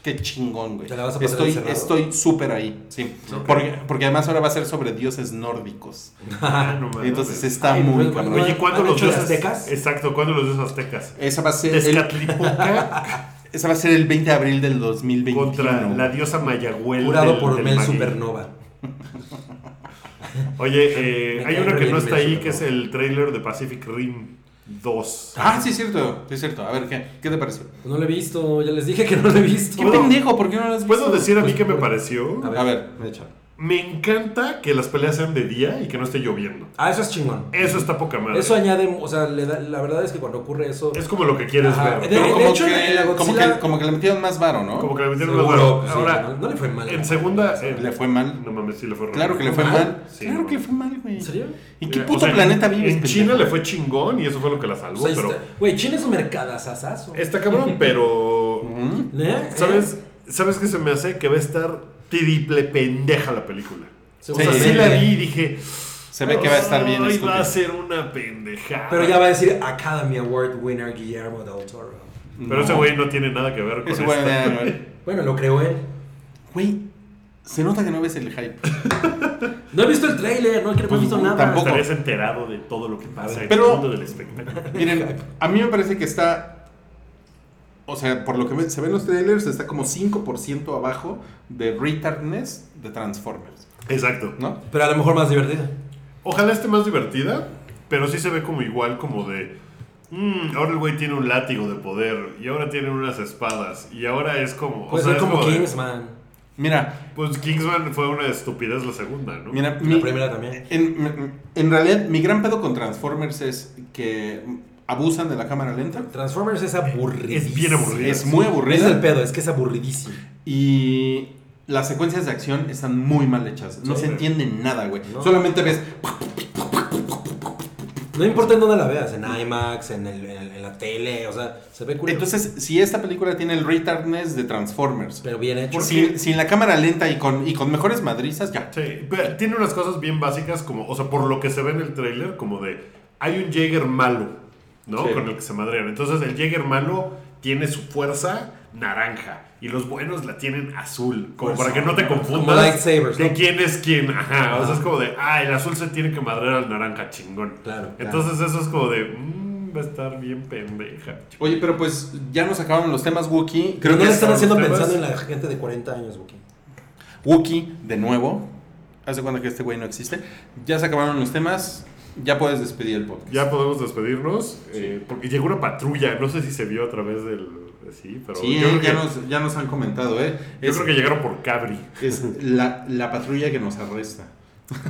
Qué chingón, güey. ¿Te la vas a pasar Estoy encerrado? estoy súper ahí, sí. Porque, porque además ahora va a ser sobre dioses nórdicos. No. Entonces está Ay, muy cabrón. Oye, ¿cuándo ¿Han los ves? aztecas? Exacto, ¿cuándo los ves aztecas? Esa va a ser el, esa va a ser el 20 de abril del 2021. contra la diosa Mayagüel. Curado del- por del Mel. Supernova. Oye, eh, hay uno que no está ahí, que es el trailer de Pacific Rim 2. Ah, sí es cierto, sí es cierto. A ver, ¿qué, qué te pareció? Pues no lo he visto, ya les dije que no lo he visto. ¿Qué pendejo? ¿Por qué no lo has visto? ¿Puedo decir a mí Pues, qué me por- pareció? A ver. A ver, me echa. Me encanta que las peleas sean de día y que no esté lloviendo. Ah, eso es chingón. Eso está poca madre. Eso añade, o sea, le da- la verdad es que cuando ocurre eso... Es como lo que quieres Ajá. ver. De- Pero de como, hecho, que, en la como, Godzilla- que, como que le metieron más varo, ¿no? Como que le metieron Seguro, más varo. pues sí, Ahora, no, no le fue mal. en segunda. eh, Le fue mal. No mames, sí le fue Claro que le fue ¿Mal? mal. Sí, claro no. que le fue mal, güey. ¿En serio? ¿En qué Mira, puto o sea, en- planeta vives? En pendejo? China le fue chingón y eso fue lo que la O salvó. sea, pero está- Güey, China es un mercadazazazo. está cabrón, pero. Ujú. ¿Eh? ¿Sabes? ¿Sabes qué se me hace? Que va a estar triple pendeja la película. Sí, O sea, sí, la vi y dije. Se ve que va a estar bien "Ay, estúpido. va a ser una pendejada. Pero ya va a decir Academy Award winner Guillermo del Toro. Pero ese güey no tiene nada que ver con güey. Bueno, lo creó él. Güey, se nota que no ves el hype. No he visto el trailer, no, no he visto nada. tampoco. Estarías enterado de todo lo que pasa en Pero- el mundo del espectáculo. Miren, a mí me parece que está. O sea, por lo que ve- se ven los trailers, está como 5% abajo de retardness de Transformers. Exacto. ¿No? Pero a lo mejor más divertida. Ojalá esté más divertida, pero sí se ve como igual, como de. "Mm, ahora el güey tiene un látigo de poder, y ahora tiene unas espadas, y ahora es como. o Puede sea, ser es como de- Kingsman. Mira, Pues Kingsman fue una estupidez la segunda, ¿no? mira, La mi- primera también. en, en realidad, mi gran pedo con Transformers es que abusan de la cámara lenta. Transformers es aburridísimo. Es bien aburrida. Es muy Ese aburrida. es el pedo, es que es aburridísimo. Y las secuencias de acción están muy mal hechas. No Sí, se entiende nada, güey. No. Solamente ves. No importa en dónde la veas, en IMAX, en, el- en el- en la tele, o sea, se ve cool. Entonces, si esta película tiene el retardness de Transformers, pero bien hecho. sin, sin la cámara lenta y con, y con mejores madrizas, ya. Sí, pero tiene unas cosas bien básicas, como, o sea, por lo que se ve en el tráiler, como de, hay un Jäger malo, ¿no? Sí. Con el que se madrean. Entonces el Jäger malo tiene su fuerza naranja y los buenos la tienen azul, como Pues, para que no te como confundas lightsabers, de ¿no? quién es quién. Ajá, o sea, es como de, ah, el azul se tiene que madrear al naranja, chingón. Claro, claro. Entonces eso es como de, mmm, va a estar bien pendeja. Oye, pero pues ya nos acabaron los temas Wookiee. Creo que que están haciendo temas- pensando en la gente de 40 años, Wookie. Wookiee, de nuevo. Hace cuenta que este güey no existe. Ya se acabaron los temas. Ya puedes despedir el podcast. Ya podemos despedirnos, eh, porque llegó una patrulla, no sé si se vio a través del... Sí, pero Sí, yo, eh, creo ya, que, nos, ya nos han comentado, ¿eh? yo Es, creo que llegaron por Cabri. es la, la patrulla que nos arresta.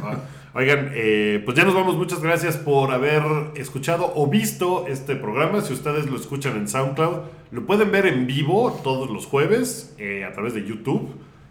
Ah, Oigan, eh, pues ya nos vamos. Muchas gracias por haber escuchado o visto este programa. Si ustedes lo escuchan en SoundCloud, lo pueden ver en vivo todos los jueves eh, a través de YouTube.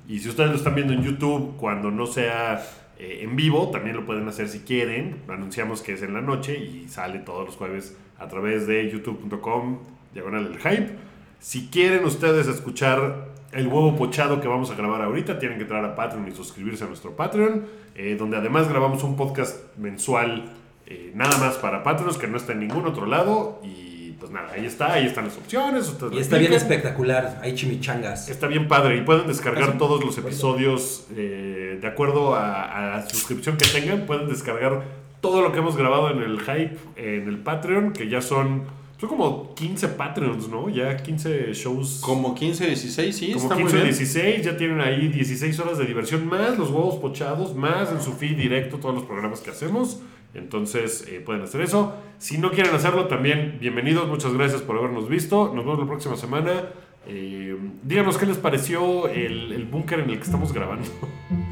Y si ustedes lo están viendo en YouTube cuando no sea eh, en vivo, también lo pueden hacer si quieren. Anunciamos que es en la noche y sale todos los jueves a través de youtube.com diagonal el hype. Si quieren ustedes escuchar el huevo pochado que vamos a grabar ahorita, tienen que entrar a Patreon y suscribirse a nuestro Patreon, eh, donde además grabamos un podcast mensual eh, nada más para Patreons que no está en ningún otro lado. Y nada, ahí está, ahí están las opciones. ustedes Y está bien espectacular, hay chimichangas. Está bien padre y pueden descargar todos los episodios eh, de acuerdo a, a la suscripción que tengan. Pueden descargar todo lo que hemos grabado en el Hype, en el Patreon, que ya son, son como 15 Patreons, ¿no? Ya 15 shows. Como 15, 16, sí, como está 15 muy bien. 16, ya tienen ahí 16 horas de diversión, más los huevos pochados, más en su feed directo todos los programas que hacemos. Entonces eh, pueden hacer eso. Si no quieren hacerlo, también bienvenidos. Muchas gracias por habernos visto. Nos vemos la próxima semana. Eh, díganos qué les pareció el, el búnker en el que estamos grabando.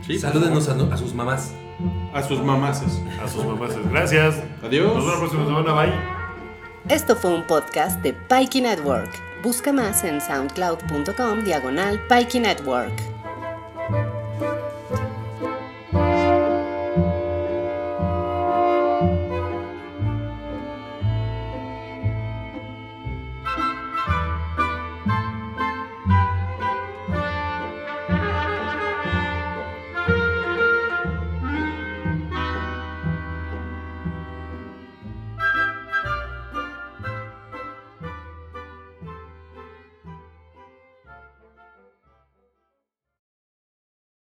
Sí, Salúdenos a, a sus mamás. a sus mamaces. A sus mamás. Gracias. Adiós. Nos vemos la próxima semana. Bye. Esto fue un podcast de Pikey Network. Busca más en soundcloud.com diagonal Pikey Network.